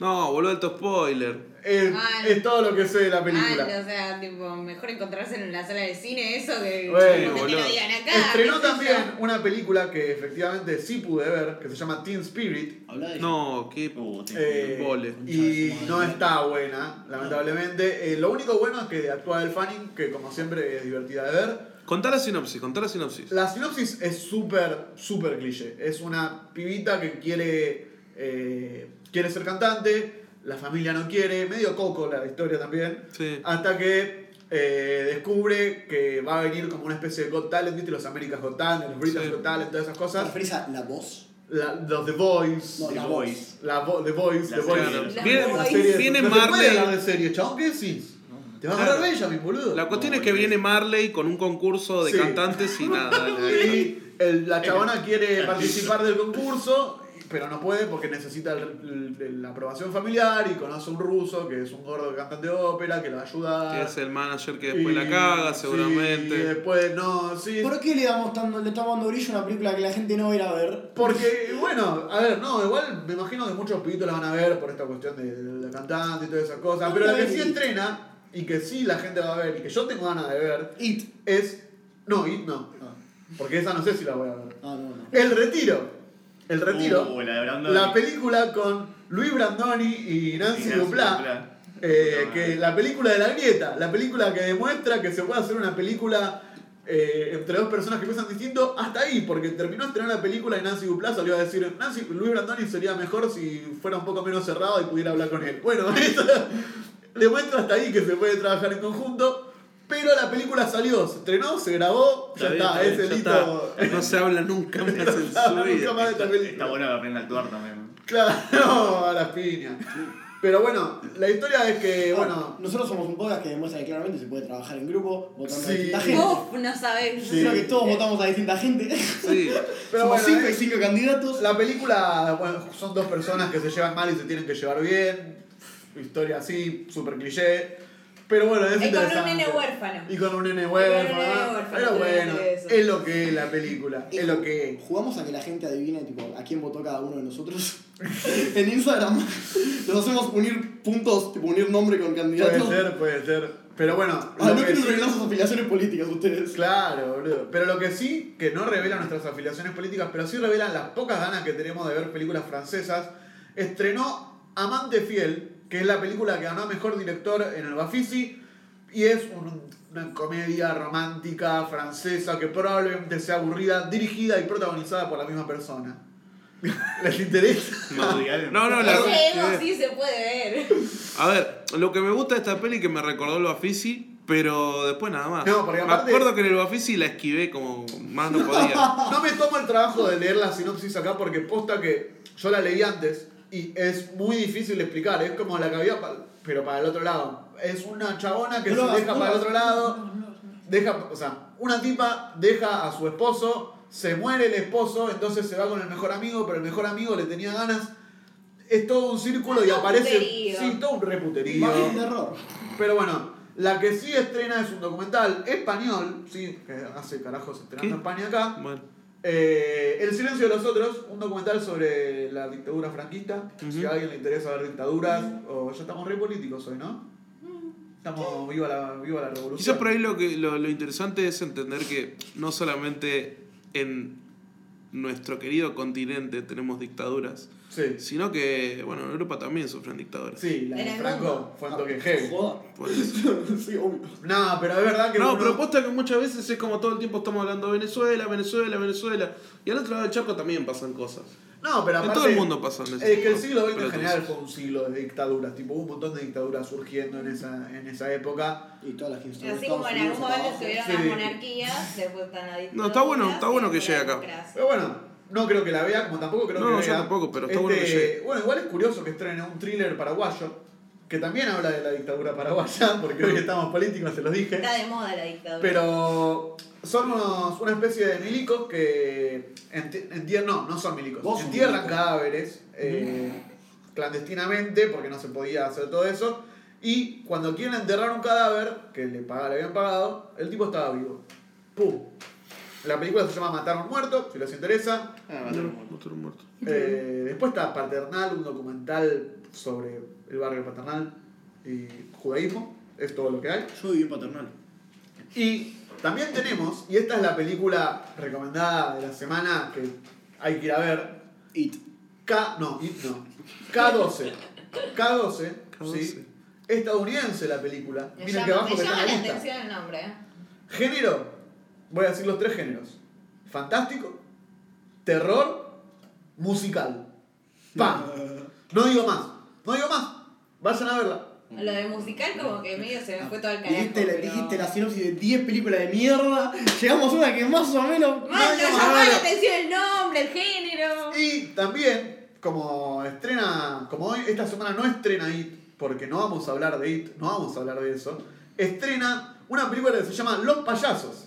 No, boludo, alto spoiler. Es, es todo lo que sé de la película. Ah, o sea, tipo, mejor encontrarse en la sala de cine eso que Bueno, que te boludo. lo digan acá. Estrenó qué sé también una película que efectivamente sí pude ver, que se llama Teen Spirit. Habla de No, qué. Uh, tío. eh, Vole. y no está buena, lamentablemente. Eh, lo único bueno es que actúa el Fanning, que como siempre es divertida de ver. Contá la sinopsis, contá la sinopsis. La sinopsis es súper, súper cliché. Es una pibita que quiere, eh, quiere ser cantante, la familia no quiere, medio coco la historia también, Sí. hasta que eh, descubre que va a venir como una especie de Got Talent, ¿viste? Los America's Got Talent, los Britain's Sí. Got Talent, todas esas ¿Te cosas. referís a la voz? La- los The Boys, No, The la voz. la vo- The Boys, La The. La Viene, Marley. hablar de serie, chabón, ¿qué decís? Te va a agarrar Benjamin, boludo. La cuestión No, es que viene Marley con un concurso de Sí. cantantes y nada. <laughs> Y el- la chabona quiere participar del concurso, pero no puede porque necesita el- el- la aprobación familiar y conoce a un ruso que es un gordo cantante de ópera que lo va a ayudar. Que es el manager que después Y- la caga, sí, seguramente. y después, no, sí. ¿Por qué le damos tanto, le estamos dando brillo a una película que la gente no va a ir a ver? Porque, bueno, a ver, no, igual me imagino que muchos pibitos la van a ver por esta cuestión de, de la cantante y todas esas cosas. Pero la que sí estrena y que sí la gente va a ver y que yo tengo ganas de ver It. es. No, It no. Ah, Porque esa no sé si la voy a ver. ah, no, no. El Retiro. El Retiro. Uh, la película con Luis Brandoni y Nancy, Nancy Duplá. Eh, que la película de la grieta, la película que demuestra que se puede hacer una película eh, entre dos personas que piensan distinto, hasta ahí, porque terminó de estrenar la película y Nancy Duplá salió a decir, Nancy, Luis Brandoni sería mejor si fuera un poco menos cerrado y pudiera hablar con él. Bueno, <laughs> eso- muestro hasta ahí que se puede trabajar en conjunto. Pero la película salió, se estrenó, se grabó, ya bien, está, bien, es el hito. No se habla nunca más en su vida. más de esta película. Está bueno que aprenda a actuar también. Claro, <laughs> a las piñas. Pero bueno, la historia es que, bueno, Nosotros somos un podcast que demuestra que claramente se puede trabajar en grupo, votando Sí. a distinta gente. Uf, no sabes. Sí. Creo que todos votamos a distinta gente. Sí. <laughs> pero somos bueno, cinco y es- cinco candidatos. la película, bueno, son dos personas que se llevan mal y se tienen que llevar bien. Historia así, súper cliché. Pero bueno, es Y con un interesante. nene huérfano. Y con un nene nene huérfano. huérfano, Pero bueno, es lo que es la película. Es lo que es. Jugamos a que la gente adivine tipo, a quién votó cada uno de nosotros. <laughs> en Instagram nos hacemos unir puntos, tipo unir nombre con candidatos. Puede ser, puede ser. Pero bueno, Ah, lo no que quieren sí- revelar sus afiliaciones políticas ustedes. Claro, boludo. Pero lo que sí, que no revelan nuestras afiliaciones políticas, pero sí revelan las pocas ganas que tenemos de ver películas francesas, estrenó Amante Fiel, que es la película que ganó a Mejor Director en el Bafisi, y es un- una comedia romántica francesa que probablemente sea aburrida, dirigida y protagonizada por la misma persona. <laughs> ¿Les interesa? Allen. No, no, la ego verdad. sí se puede ver. A ver, lo que me gusta de esta peli que me recordó el Bafisi, pero después nada más. No, porque aparte- Me acuerdo que en el Bafisi la esquivé como más no podía. <laughs> No me tomo el trabajo de leer la sinopsis acá porque posta que yo la leí antes y es muy difícil de explicar. Es como la que había, pa- pero para el otro lado. Es una chabona que No se deja no para el otro lado. No, no, no. Deja, o sea, una tipa deja a su esposo, se muere el esposo, entonces se va con el mejor amigo, pero el mejor amigo le tenía ganas. Es todo un círculo y aparece. puterío. Sí, todo un reputerío. Imagen de error. Pero bueno, la que sí estrena es un documental español, sí, que hace carajos estrenando ¿Qué? España acá. Bueno, Eh, el silencio de los otros, un documental sobre la dictadura franquista. Si a alguien le interesa ver dictaduras, o ya estamos re políticos hoy, ¿no? Estamos viva la, viva la revolución. quizás por ahí lo, que, lo, lo interesante es entender que no solamente en nuestro querido continente tenemos dictaduras, Sí, sino que, bueno, en Europa también sufren dictaduras. sí, la En de Franco fue un toque heavy. Joda. Por eso. <laughs> sí, obvio. No, pero es verdad que. No, uno- pero posta que muchas veces es como todo el tiempo estamos hablando de Venezuela, Venezuela, Venezuela. Y al otro lado del charco también pasan cosas. No, pero En aparte. todo el mundo pasan Es que el siglo XX en Pero general fue un siglo de dictaduras. Tipo, hubo un montón de dictaduras surgiendo en esa, en esa época. Y todas las que Así como en algún momento estuvieron Sí. las monarquías, después están las No, está bueno, está bueno que llegue acá. Pero bueno, no creo que la vea, como tampoco creo No, que no, vea. yo tampoco, pero está bueno que llegue. Bueno, igual es curioso que estrene un thriller paraguayo, que también habla de la dictadura paraguaya, <laughs> porque hoy estamos políticos, se los dije. Está de moda la dictadura. Pero son unos- una especie de milicos que enti- entierran, no, no son milicos, entierran milico. cadáveres eh, clandestinamente, porque no se podía hacer todo eso. Y cuando quieren enterrar un cadáver, que le, pagaba- le habían pagado, el tipo estaba vivo. ¡Pum! La película se llama Matar a un muerto, si les interesa. Ah, no, no estoy muerto. Eh, después está Paternal, un documental sobre el barrio paternal y judaísmo. Es todo lo que hay. Yo viví en paternal. Y también tenemos, y esta es la película recomendada de la semana que hay que ir a ver, It. K, no, It no, K12. K12, K12. ¿sí? Estadounidense la película. Me Miren llama, que abajo me que está llama la atención el nombre. ¿eh? Género, voy a decir los tres géneros. Fantástico, terror, musical. ¡Pam! No digo más, no digo más. Vayan a verla. Lo de musical como que medio se me fue todo el carajo. Dijiste, la, pero- dijiste la sinopsis de 10 películas de mierda. Llegamos a una que más o menos. Bueno, No, no, llama no. la atención el nombre, el género. Y también, como estrena, como hoy, esta semana no estrena IT, porque no vamos a hablar de IT, no vamos a hablar de eso, estrena una película que se llama Los Payasos.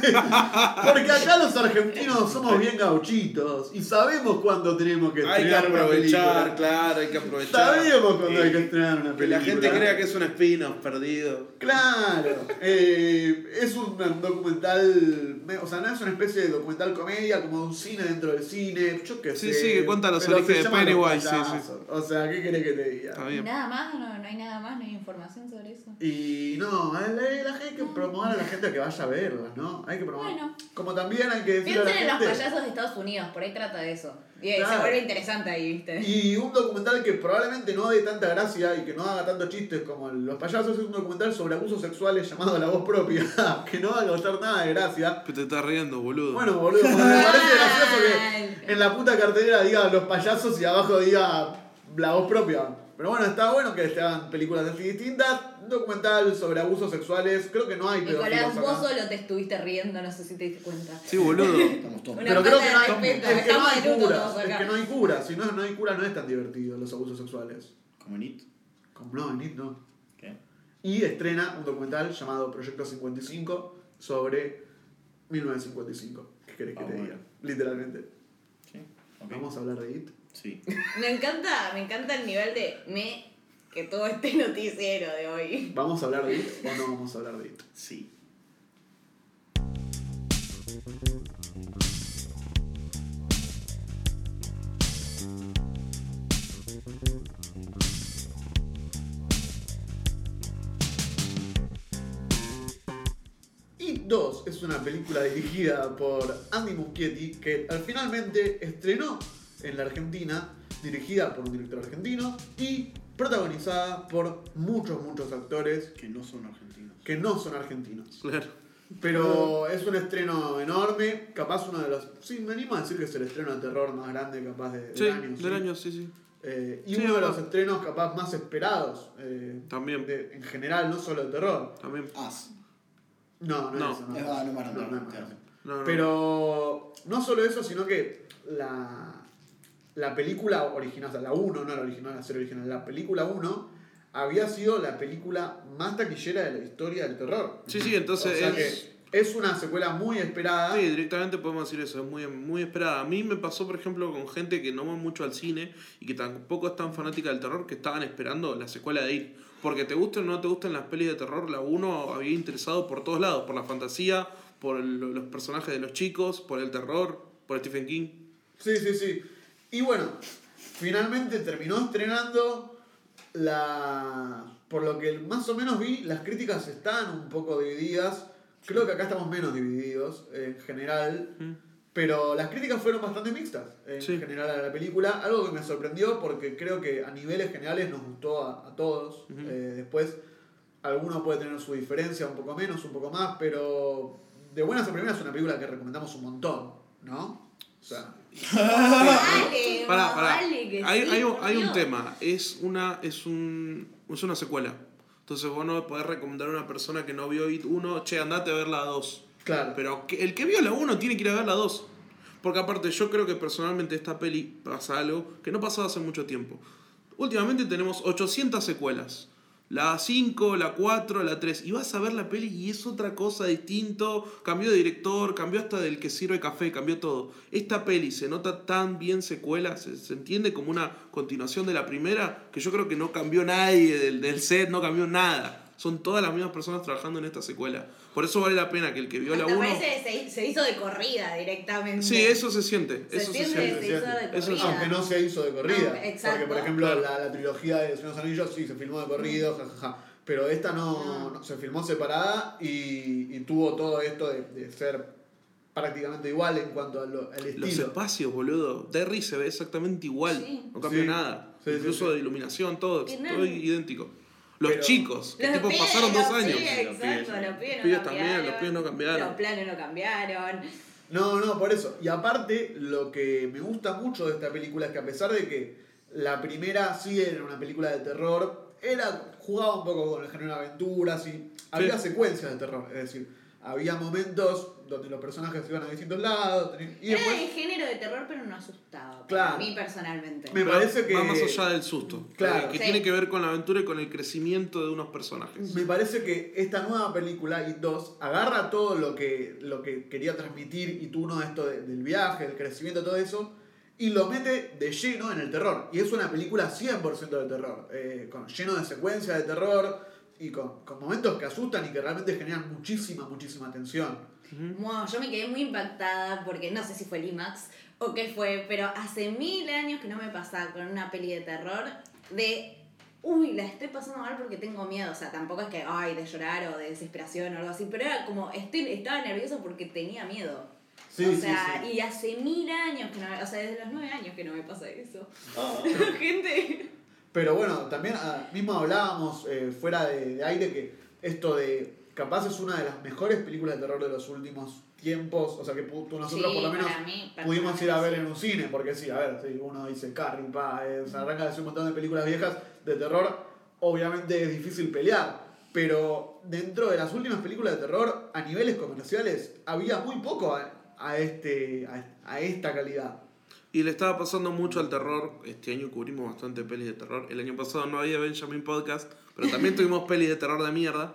porque acá los argentinos somos bien gauchitos y sabemos cuándo tenemos que Hay que una aprovechar, película. claro, hay que aprovechar. Sabemos cuándo hay que Eh, estrenar una Que película. la gente crea que es un spin-off perdido. Claro, eh, es un documental, me- o sea, no es una especie de documental comedia como un cine dentro del cine, yo qué Sí, sé. sí, que cuenta los orígenes de Pennywise, sí. O sea, ¿qué querés que te diga? Está bien. Nada más, no, no hay nada más, no hay información sobre eso. Y no, la, la gente hay que promover a la gente a que vaya a verla, ¿no? Hay que. Bueno. Como también hay que decir a la Piensen en los payasos de Estados Unidos, por ahí trata de eso. Y Claro. se vuelve interesante ahí, ¿viste? Y un documental que probablemente no dé tanta gracia y que no haga tantos chistes como Los Payasos es un documental sobre abusos sexuales llamado La Voz Propia, <laughs> que no va a causar nada de gracia. Que te estás riendo, boludo. Bueno, boludo, me parece <laughs> gracioso que en la puta cartelera diga los payasos y abajo diga la voz propia. Pero bueno, está bueno que se hagan películas así distintas. Un documental sobre abusos sexuales. Creo que no hay Nicolás, vos acá. solo te estuviste riendo, no sé si te diste cuenta. Sí, boludo. <laughs> Estamos todos. Pero creo que no hay, respeto, es que no hay cura. Es que no hay cura. Si no, no hay cura, no es tan divertido los abusos sexuales. Como en It. Como no, en IT no. ¿Qué? Y estrena un documental llamado Proyecto 55 sobre 1955. ¿Qué querés que Ah, te bueno. diga? Literalmente. Sí. ok. Vamos a hablar de IT. Sí. Me encanta, me encanta el nivel de me que todo este <laughs> noticiero de hoy. ¿Vamos a hablar de IT o no vamos a hablar de IT? Sí. IT 2 es una película dirigida por Andy Muschietti que al finalmente estrenó en la Argentina, dirigida por un director argentino y protagonizada por muchos, muchos actores Que no son argentinos. que no son argentinos. Claro. Pero es un estreno enorme, capaz uno de los... Sí, me animo a decir que es el estreno de terror más grande capaz de, del Sí, año. ¿sí? del año, sí, sí. Eh, y Sí, uno de los estrenos capaz más esperados, eh, También. de- en general, no solo de terror. También. As. No, no, No. es eso. No, Es verdad, no No. No, no. Pero no solo eso, sino que la, la película original, o sea, la 1, no la original, la serie original, la película 1 había sido la película más taquillera de la historia del terror. Sí, sí, entonces o sea es- que es una secuela muy esperada. Sí, directamente podemos decir eso, es muy, muy esperada. A mí me pasó, por ejemplo, con gente que no va mucho al cine y que tampoco es tan fanática del terror, que estaban esperando la secuela de IT. Porque te gusten o no te gusten las pelis de terror, la 1 había interesado por todos lados, por la fantasía, por el- los personajes de los chicos, por el terror, por Stephen King. Sí, sí, sí. Y bueno, finalmente terminó estrenando la... Por lo que más o menos vi, las críticas están un poco divididas. Creo que acá estamos menos divididos en general. Mm. Pero las críticas fueron bastante mixtas en Sí. general a la película. Algo que me sorprendió porque creo que a niveles generales nos gustó a, a todos. Eh, después, alguno puede tener su diferencia, un poco menos, un poco más. Pero de buenas a primeras es una película que recomendamos un montón, ¿no? O sea, Dale, Pará, pará. dale, que Hay, sí, hay hay un tema, es una, es, un, es una secuela. Entonces vos no podés recomendar a una persona que no vio IT 1, che, andate a ver la 2. claro. Pero el que vio la 1 tiene que ir a ver la 2. Porque aparte yo creo que personalmente esta peli pasa algo que no pasó hace mucho tiempo. Últimamente tenemos 800 secuelas. La 5, la 4, la 3. Y vas a ver la peli y es otra cosa distinto. Cambió de director, cambió hasta del que sirve café, cambió todo. Esta peli se nota tan bien secuela, se, se entiende como una continuación de la primera, que yo creo que no cambió nadie del, del set, no cambió nada. Son todas las mismas personas trabajando en esta secuela. Por eso vale la pena que el que vio la Hasta 1... parece que se, se hizo de corrida directamente. Sí, eso se siente. Se eso se entiende, siente. se hizo de Eso corrida. Aunque no se hizo de corrida. Ah, exacto. Porque, por ejemplo, Claro. la, la trilogía de los Anillos sí se filmó de corrido, jajaja. Pero esta no, No. no- se filmó separada y, y tuvo todo esto de, de ser prácticamente igual en cuanto al Los estilo. espacios, boludo. Derry se ve exactamente igual. Sí. No cambió Sí. nada. Sí, Incluso sí. de iluminación, todo. Todo idéntico. Los Pero- chicos, que Los tipo pibes, pasaron dos los años. pibes, Los pibes, los pibes no Los pibes también, los pibes no cambiaron. Los planes no cambiaron. No, no, por eso. Y aparte, lo que me gusta mucho de esta película es que a pesar de que la primera sí era una película de terror, era jugaba un poco con el género de aventuras y había secuencias de terror. Es decir, había momentos donde los personajes iban a distintos lados. Y Era después, de género de terror, pero no asustaba. Claro. A mí personalmente. Me parece que- Va más allá del susto. Claro. Que Sí. tiene que ver con la aventura y con el crecimiento de unos personajes. Me parece que esta nueva película, It 2, agarra todo lo que, lo que quería transmitir It 1, esto de- del viaje, del crecimiento, todo eso, y lo mete de lleno en el terror. Y es una película 100% de terror, eh, con, lleno de secuencias de terror y con, con momentos que asustan y que realmente generan muchísima, muchísima tensión. Wow, yo me quedé muy impactada porque no sé si fue el IMAX o qué fue, pero hace mil años que no me pasaba con una peli de terror de, uy, la estoy pasando mal porque tengo miedo. O sea, tampoco es que, ay, de llorar o de desesperación o algo así, pero era como, estoy, estaba nervioso porque tenía miedo. Sí, o sí, sea, sí. y hace mil años que no me, o sea, desde los nueve años que no me pasa eso. Ah. <laughs> Gente. Pero bueno, también ah, mismo hablábamos eh, fuera de, de aire que esto de capaz es una de las mejores películas de terror de los últimos tiempos. O sea, que nosotros Sí, por lo menos mí, pudimos ir a ver en un cine. Porque sí, a ver, si uno dice Carrie, pa, eh, se arranca de decir un montón de películas viejas de terror. Obviamente es difícil pelear. Pero dentro de las últimas películas de terror, a niveles comerciales, había muy poco a, a este, a, a esta calidad. Y le estaba pasando mucho al terror. Este año cubrimos bastante pelis de terror. El año pasado no había Benjamin Podcast, pero también tuvimos pelis de terror de mierda.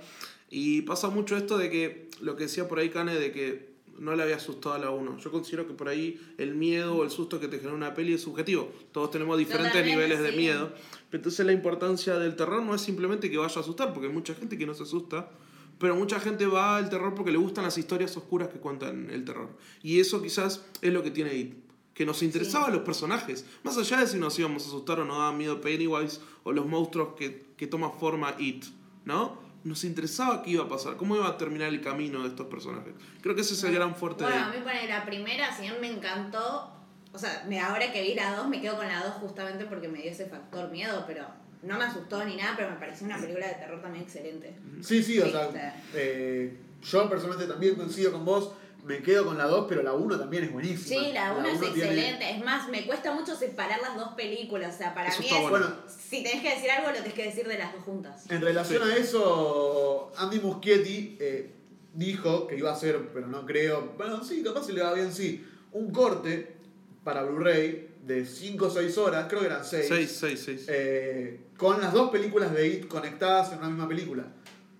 Y pasa mucho esto de que, lo que decía por ahí Cane, de que no le había asustado a la uno. Yo considero que por ahí el miedo o el susto que te genera una peli es subjetivo. Todos tenemos diferentes Totalmente, niveles de sí. miedo. Entonces la importancia del terror no es simplemente que vaya a asustar, porque hay mucha gente que no se asusta. Pero mucha gente va al terror porque le gustan las historias oscuras que cuentan el terror. Y eso quizás es lo que tiene It. Que nos interesaban los personajes. Más allá de si nos íbamos a asustar o nos daba miedo Pennywise o los monstruos que, que toma forma It. ¿No? Nos interesaba qué iba a pasar, cómo iba a terminar el camino de estos personajes. Creo que ese es el gran fuerte Bueno, de a mí poner la primera, si bien me encantó, o sea, me, ahora que vi la 2 me quedo con la 2 justamente porque me dio ese factor miedo, pero no me asustó ni nada, pero me pareció una película de terror también excelente. Sí, sí, o Sí, sea, eh, yo personalmente también coincido con vos. Me quedo con la 2, pero la 1 también es buenísima. Sí, la 1 es uno tiene- excelente. Es más, me cuesta mucho separar las dos películas. O sea, para Eso mí es. bueno. Si tenés que decir algo, lo tenés que decir de las dos juntas. En relación Sí. a eso, Andy Muschietti eh, dijo que iba a hacer, pero no creo, bueno, sí, capaz si le va bien, sí, un corte para Blu-ray de 5 o 6 horas, creo que eran 6, 6, 6, 6. eh, con las dos películas de It conectadas en una misma película.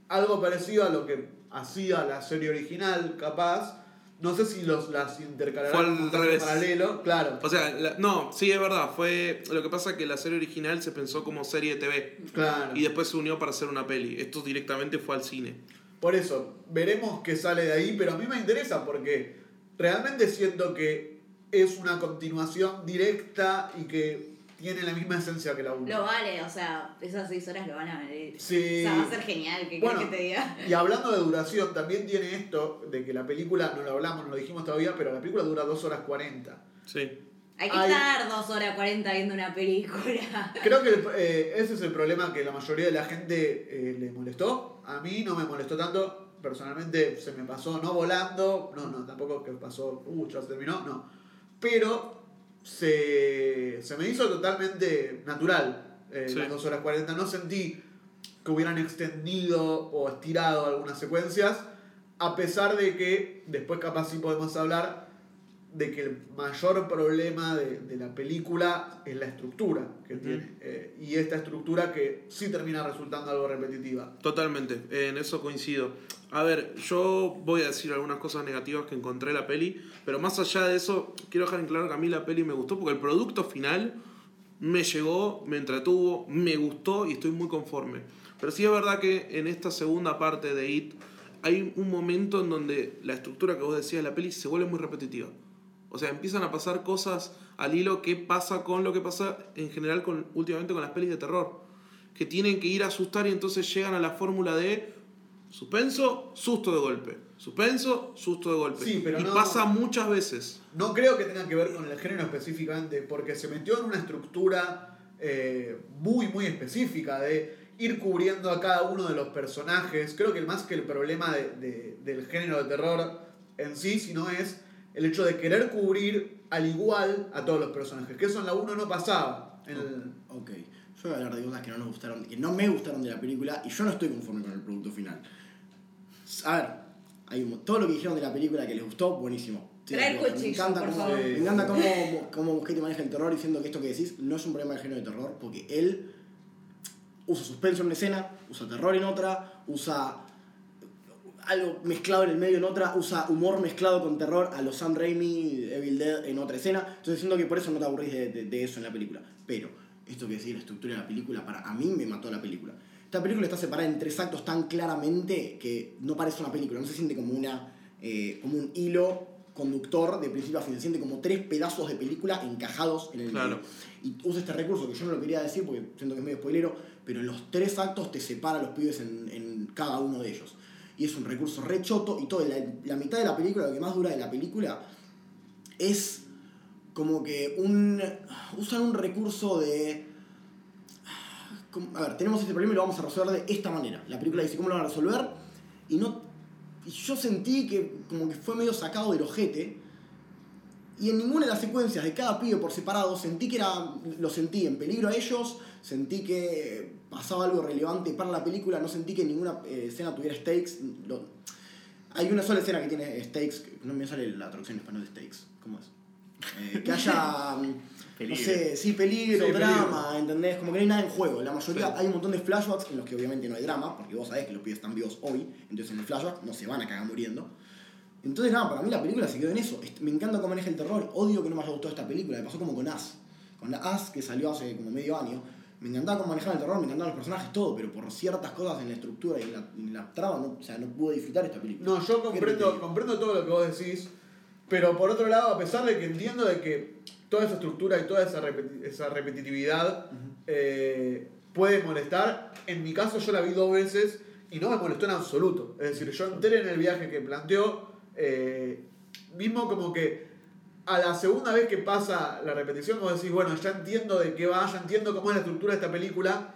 Algo parecido a lo que hacía la serie original, capaz. No sé si los, las intercalarán Fue al revés. paralelo, claro. O sea, la- no, sí es verdad. Fue lo que pasa es que la serie original se pensó como serie de TV Claro. y después se unió para hacer una peli. Esto directamente fue al cine. Por eso, veremos qué sale de ahí, pero a mí me interesa porque realmente siento que es una continuación directa y que tiene la misma esencia que la 1. Lo vale, o sea, esas 6 horas lo van a ver. Sí. O sea, va a ser genial, ¿qué Bueno, que te diga? Y hablando de duración, también tiene esto de que la película, no lo hablamos, no lo dijimos todavía, pero la película dura 2 horas 40. Sí. Hay que estar 2 horas 40 viendo una película. Creo que eh, ese es el problema que la mayoría de la gente eh, le molestó. A mí no me molestó tanto. Personalmente se me pasó no volando. No, no, tampoco que pasó, uh, ya se terminó, no. Pero se, se me hizo totalmente natural eh, Sí. las 2 horas 40. No sentí que hubieran extendido o estirado algunas secuencias. A pesar de que después capaz sí podemos hablar de que el mayor problema de, de la película es la estructura que tiene. Eh, y esta estructura que sí termina resultando algo repetitiva. Totalmente, en eso coincido. A ver, yo voy a decir algunas cosas negativas que encontré en la peli, pero más allá de eso, quiero dejar en claro que a mí la peli me gustó porque el producto final me llegó, me entretuvo, me gustó y estoy muy conforme. Pero sí es verdad que en esta segunda parte de It hay un momento en donde la estructura que vos decías de la peli se vuelve muy repetitiva. O sea, empiezan a pasar cosas al hilo que pasa con lo que pasa en general con, últimamente con las pelis de terror. Que tienen que ir a asustar y entonces llegan a la fórmula de suspenso, susto de golpe. Suspenso, susto de golpe. Sí, pero y no- pasa muchas veces. No creo que tenga que ver con el género específicamente, porque se metió en una estructura eh, muy, muy específica de ir cubriendo a cada uno de los personajes. Creo que más que el problema de- de- del género de terror en sí, sino es el hecho de querer cubrir al igual a todos los personajes, que eso en la 1 no pasaba. En el- Ok, yo voy a hablar de cosas que no nos gustaron, que no me gustaron de la película y yo no estoy conforme con el producto final. A ver, hay un- todo lo que dijeron de la película que les gustó, buenísimo. Trae el me encanta por cómo, favor. me encanta cómo, cómo maneja el terror diciendo que esto que decís no es un problema de género de terror, porque él usa suspenso en una escena, usa terror en otra, usa algo mezclado en el medio en otra, usa humor mezclado con terror a los Sam Raimi, Evil Dead en otra escena. Entonces siento que por eso no te aburrís de, de- de eso en la película. Pero esto que decir, la estructura de la película, para a mí me mató la película. Esta película está separada en tres actos tan claramente que no parece una película, no se siente como, una, eh, como un hilo conductor de principio a fin, se siente como tres pedazos de película encajados en el Claro. medio. Y usa este recurso que yo no lo quería decir porque siento que es medio spoilero, pero en los tres actos te separa a los pibes en, en cada uno de ellos. Y es un recurso re choto y todo, la, mitad de la película, lo que más dura de la película, es como que un. usan un recurso de. A ver, tenemos este problema y lo vamos a resolver de esta manera. La película dice cómo lo van a resolver y no y yo sentí que como que fue medio sacado del ojete. Y en ninguna de las secuencias de cada pibe por separado sentí que era. Lo sentí en peligro a ellos, sentí que pasaba algo relevante para la película, no sentí que ninguna eh, escena tuviera stakes. Lo- hay una sola escena que tiene stakes, no me sale la traducción en español de stakes. ¿Cómo es? Eh, que haya. <laughs> Peligro. No sé, sí, peligro, Sí, drama, ¿entendés? Como que no hay nada en juego. La mayoría, Sí. hay un montón de flashbacks en los que obviamente no hay drama, porque vos sabés que los pibes están vivos hoy, entonces en el flashback no se van a cagar muriendo. Entonces, nada, para mí la película se quedó en eso. Me encanta cómo maneja el terror. Odio que no me haya gustado esta película. Me pasó como con As. Con As, que salió hace como medio año. Me encantaba cómo manejaban el terror, me encantaban los personajes, todo, pero por ciertas cosas en la estructura y en la, en la trama, no, o sea, no pude disfrutar esta película. No, yo ¿Qué comprendo, comprendo todo lo que vos decís, pero por otro lado, a pesar de que entiendo de que toda esa estructura y toda esa, repeti- esa repetitividad eh, puede molestar, en mi caso yo la vi dos veces y no me molestó en absoluto. Es decir, yo entré en el viaje que planteó, eh, mismo como que a la segunda vez que pasa la repetición, vos decís, bueno, ya entiendo de qué va, ya entiendo cómo es la estructura de esta película,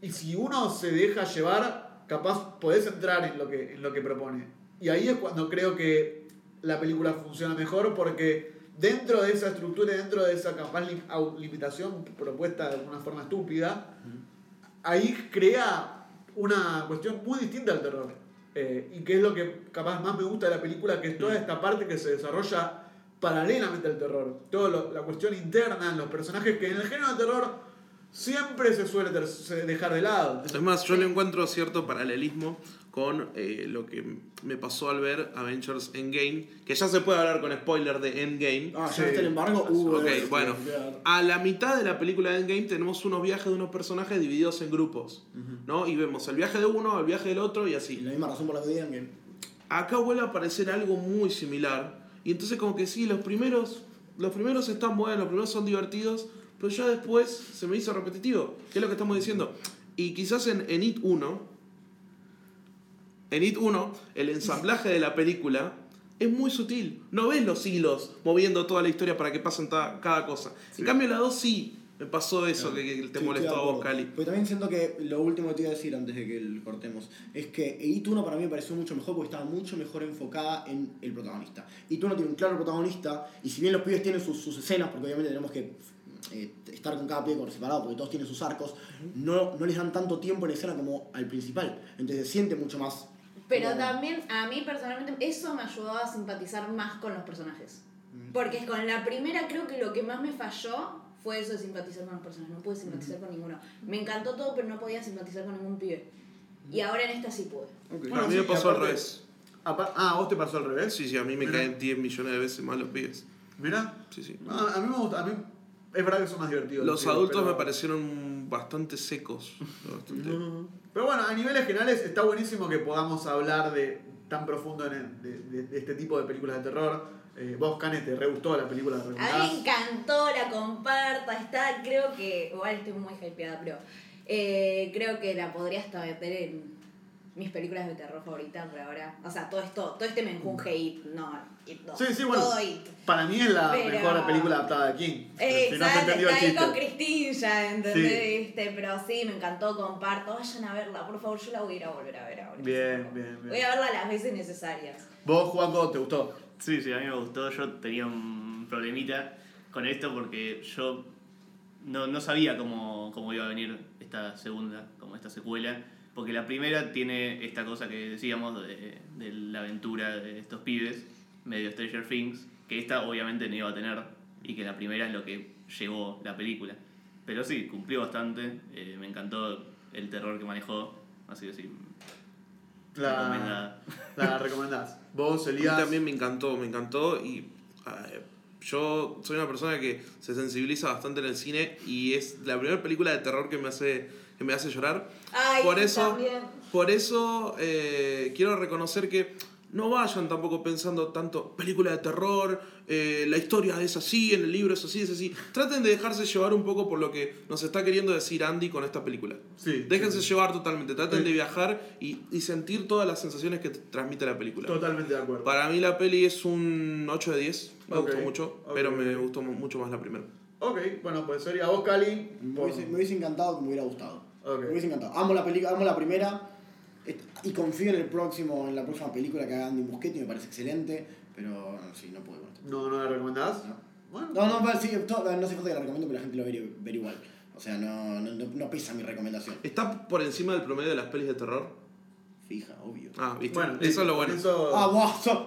y si uno se deja llevar, capaz podés entrar en lo que, en lo que propone. Y ahí es cuando creo que la película funciona mejor, porque dentro de esa estructura y dentro de esa capaz limitación propuesta de alguna forma estúpida, ahí crea una cuestión muy distinta al terror. Eh, y que es lo que capaz más me gusta de la película, que es toda esta parte que se desarrolla paralelamente al terror. Toda la cuestión interna en los personajes que en el género de terror siempre se suele dejar de lado. Es más, yo le encuentro cierto paralelismo con eh, lo que me pasó al ver Avengers Endgame, que ya se puede hablar con spoiler de Endgame. Ah, Sí. ya está el embargo. Uh, Ok, eh, bueno. claro. A la mitad de la película de Endgame tenemos unos viajes de unos personajes divididos en grupos, ¿no? Y vemos el viaje de uno, el viaje del otro y Y así. la misma razón por la que que. Acá vuelve a aparecer algo muy similar. Y entonces como que sí, los primeros, los primeros están buenos, los primeros son divertidos, pero ya después se me hizo repetitivo, que es lo que estamos diciendo. Y quizás en, en It 1, en It 1, el ensamblaje de la película es muy sutil. No ves los hilos moviendo toda la historia para que pasen cada cosa. En cambio, la 2 sí me pasó eso que, que te Sí, molestó a vos. Cali. Pero también siento que lo último que te iba a decir antes de que el cortemos es que It 1 para mí me pareció mucho mejor porque estaba mucho mejor enfocada en el protagonista. It 1 tiene un claro protagonista y si bien los pibes tienen sus, sus escenas, porque obviamente tenemos que eh, estar con cada pibe por separado porque todos tienen sus arcos, no, no les dan tanto tiempo en escena como al principal. Entonces se siente mucho más. Pero como- también, a mí personalmente, eso me ayudó a simpatizar más con los personajes. Porque con la primera creo que lo que más me falló fue eso de simpatizar con los personajes. No pude simpatizar con ninguno. Me encantó todo, pero no podía simpatizar con ningún pibe. Y ahora en esta sí pude. Bueno, a mí sí, me pasó al revés. Ah, ¿a vos te pasó al revés? Sí, sí, a mí me Mira. caen 10 millones de veces más los pibes. Mira. Sí, sí. Ah, a mí me gusta, a mí es verdad que son más divertidos. Los sí, adultos pero- me parecieron bastante secos. bastante- Pero bueno, a niveles generales está buenísimo que podamos hablar de tan profundo en el- de, de- de este tipo de películas de terror. Eh, vos, Cane, ¿te re gustó la película? ¿La A mí me encantó, la comparta, está, creo que, igual estoy muy hypeada, pero eh, creo que la podría hasta meter en mis películas de terror favoritas por ahora. O sea, todo esto, todo este menjunje It, no, It no, Sí, sí, bueno. todo It. Para mí es la Pero- mejor película adaptada de King. si no se el está ahí con Christine ya, ¿entendés? Sí. ¿Viste? Pero sí, me encantó, comparto. Vayan a verla, por favor, yo la voy a ir a volver a ver ahora. Bien, bien, bien. Voy a verla las veces necesarias. Vos, Juaco, ¿te gustó? Sí, sí, a mí me gustó. Yo tenía un problemita con esto porque yo no, no sabía cómo, cómo iba a venir esta segunda, como esta secuela. Porque la primera tiene esta cosa que decíamos de, de la aventura de estos pibes, medio Stranger Things, que esta obviamente no iba a tener y que la primera es lo que llevó la película. Pero sí, cumplió bastante, eh, me encantó el terror que manejó, así que sí, La, recomendada. <laughs> la recomendás. Vos, A mí Elías. también me encantó, me encantó y yo soy una persona que se sensibiliza bastante en el cine y es la primera película de terror que me hace, que me hace llorar. Ay, por eso, también. por eso eh, quiero reconocer que no vayan tampoco pensando tanto película de terror, eh, la historia es así, en el libro es así, es así. Traten de dejarse llevar un poco por lo que nos está queriendo decir Andy con esta película. Sí. Déjense llevar totalmente, traten Sí. de viajar y, y sentir todas las sensaciones que te transmite la película. Totalmente de acuerdo. Para mí la peli es un 8 de 10, me Ok, gustó mucho, ok, pero me gustó mu- mucho más la primera. Ok, bueno, pues sería vos, Cali. Me por- hubiese, me hubiese encantado que me hubiera gustado. Ok. Me hubiese encantado. Amo la película, amo la primera. Y confío en el próximo, en la próxima película que haga Andy Muschietti, me parece excelente, pero sí, no puedo. ¿No, no la recomendás? No. Bueno. No, no, pero sí, to- no hace falta que la recomiendo, pero la gente lo a ver, igual. O sea, no, no, no- no pesa mi recomendación. ¿Está por encima del promedio de las pelis de terror? Fija, obvio. Ah, viste. Bueno, eso es lo bueno. Eso, Ah,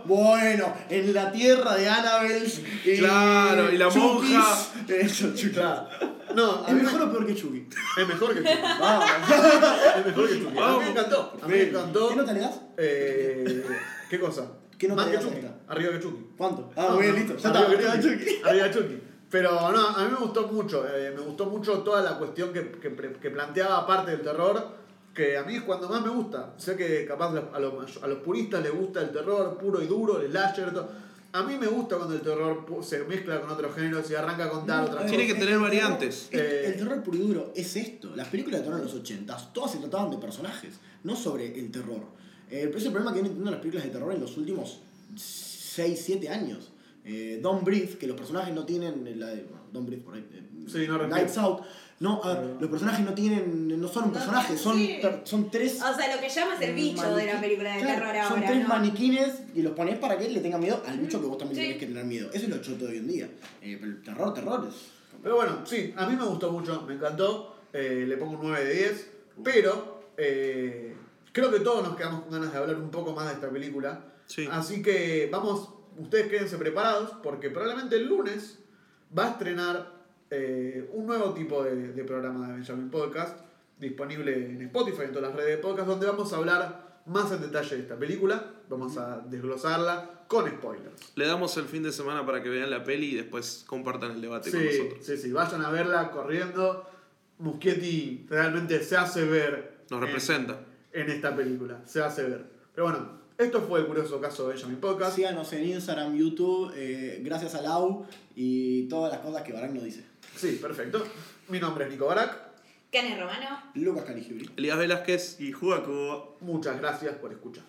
bueno, en la tierra de Annabelle. y Claro, y la Chukis. monja. Eso, Chucky. <laughs> claro. No, a ¿Es mí mejor me- o peor que Chucky? es mejor que Chucky. <laughs> Vamos. <laughs> Es mejor que Chucky. A mí me encantó. A mí me encantó. ¿Qué nota le das? Eh, ¿Qué cosa? ¿Qué nota Más le que Chucky. esta? Arriba que Chucky. ¿Cuánto? Ah, muy bien, no, listo. Ya arriba está, que Chucky. Arriba Chucky. Pero no, a mí me gustó mucho. eh, me gustó mucho toda la cuestión que, que, que planteaba aparte del terror. Que a mí es cuando más me gusta. Sé que capaz a los, a los puristas les gusta el terror puro y duro, el slasher. todo. A mí me gusta cuando el terror se mezcla con otros géneros y arranca a contar No, otras Tiene que tener el variantes. terror- Eh, El, el terror puro y duro es esto. Las películas de terror en los 80 todas se trataban de personajes, no sobre el terror. Eh, pero es el problema que vienen teniendo las películas de terror en los últimos 6, 7 años. Eh, Don't Breathe, que los personajes no tienen. La de, bueno, Don't Breathe por ahí. eh, Sí, no. Lights Out. No, a ver, los personajes no tienen. No son un No, personaje, son, sí. son tres. O sea, lo que llama es el bicho de la película de Claro, terror Son ahora, tres ¿no? maniquines y los pones para que él le tenga miedo al bicho que vos también Sí. tenés que tener miedo. Eso es lo choto de hoy en día. Eh, pero el terror, terror es. Pero bueno, sí, a mí me gustó mucho, me encantó. eh, le pongo un 9 de 10. Pero eh, creo que todos nos quedamos con ganas de hablar un poco más de esta película. Sí. Así que vamos, ustedes quédense preparados porque probablemente el lunes va a estrenar eh, un nuevo tipo de, de programa de Benjamin Podcast disponible en Spotify, en todas las redes de podcast, donde vamos a hablar más en detalle de esta película. Vamos a desglosarla con spoilers. Le damos el fin de semana para que vean la peli y después compartan el debate con Sí, nosotros. sí, sí, vayan a verla corriendo. Muschietti realmente se hace ver. Nos en- representa. En, esta película, se hace ver. Pero bueno, esto fue el curioso caso de Benjamin Podcast. Síganos en Instagram, YouTube, eh, gracias a Lau y todas las cosas que Barak nos dice. Sí, perfecto. Mi nombre es Nico Barak. Cane Romano. Lucas Caligibri. Elías Velázquez. Y Juaco. Muchas gracias por escuchar.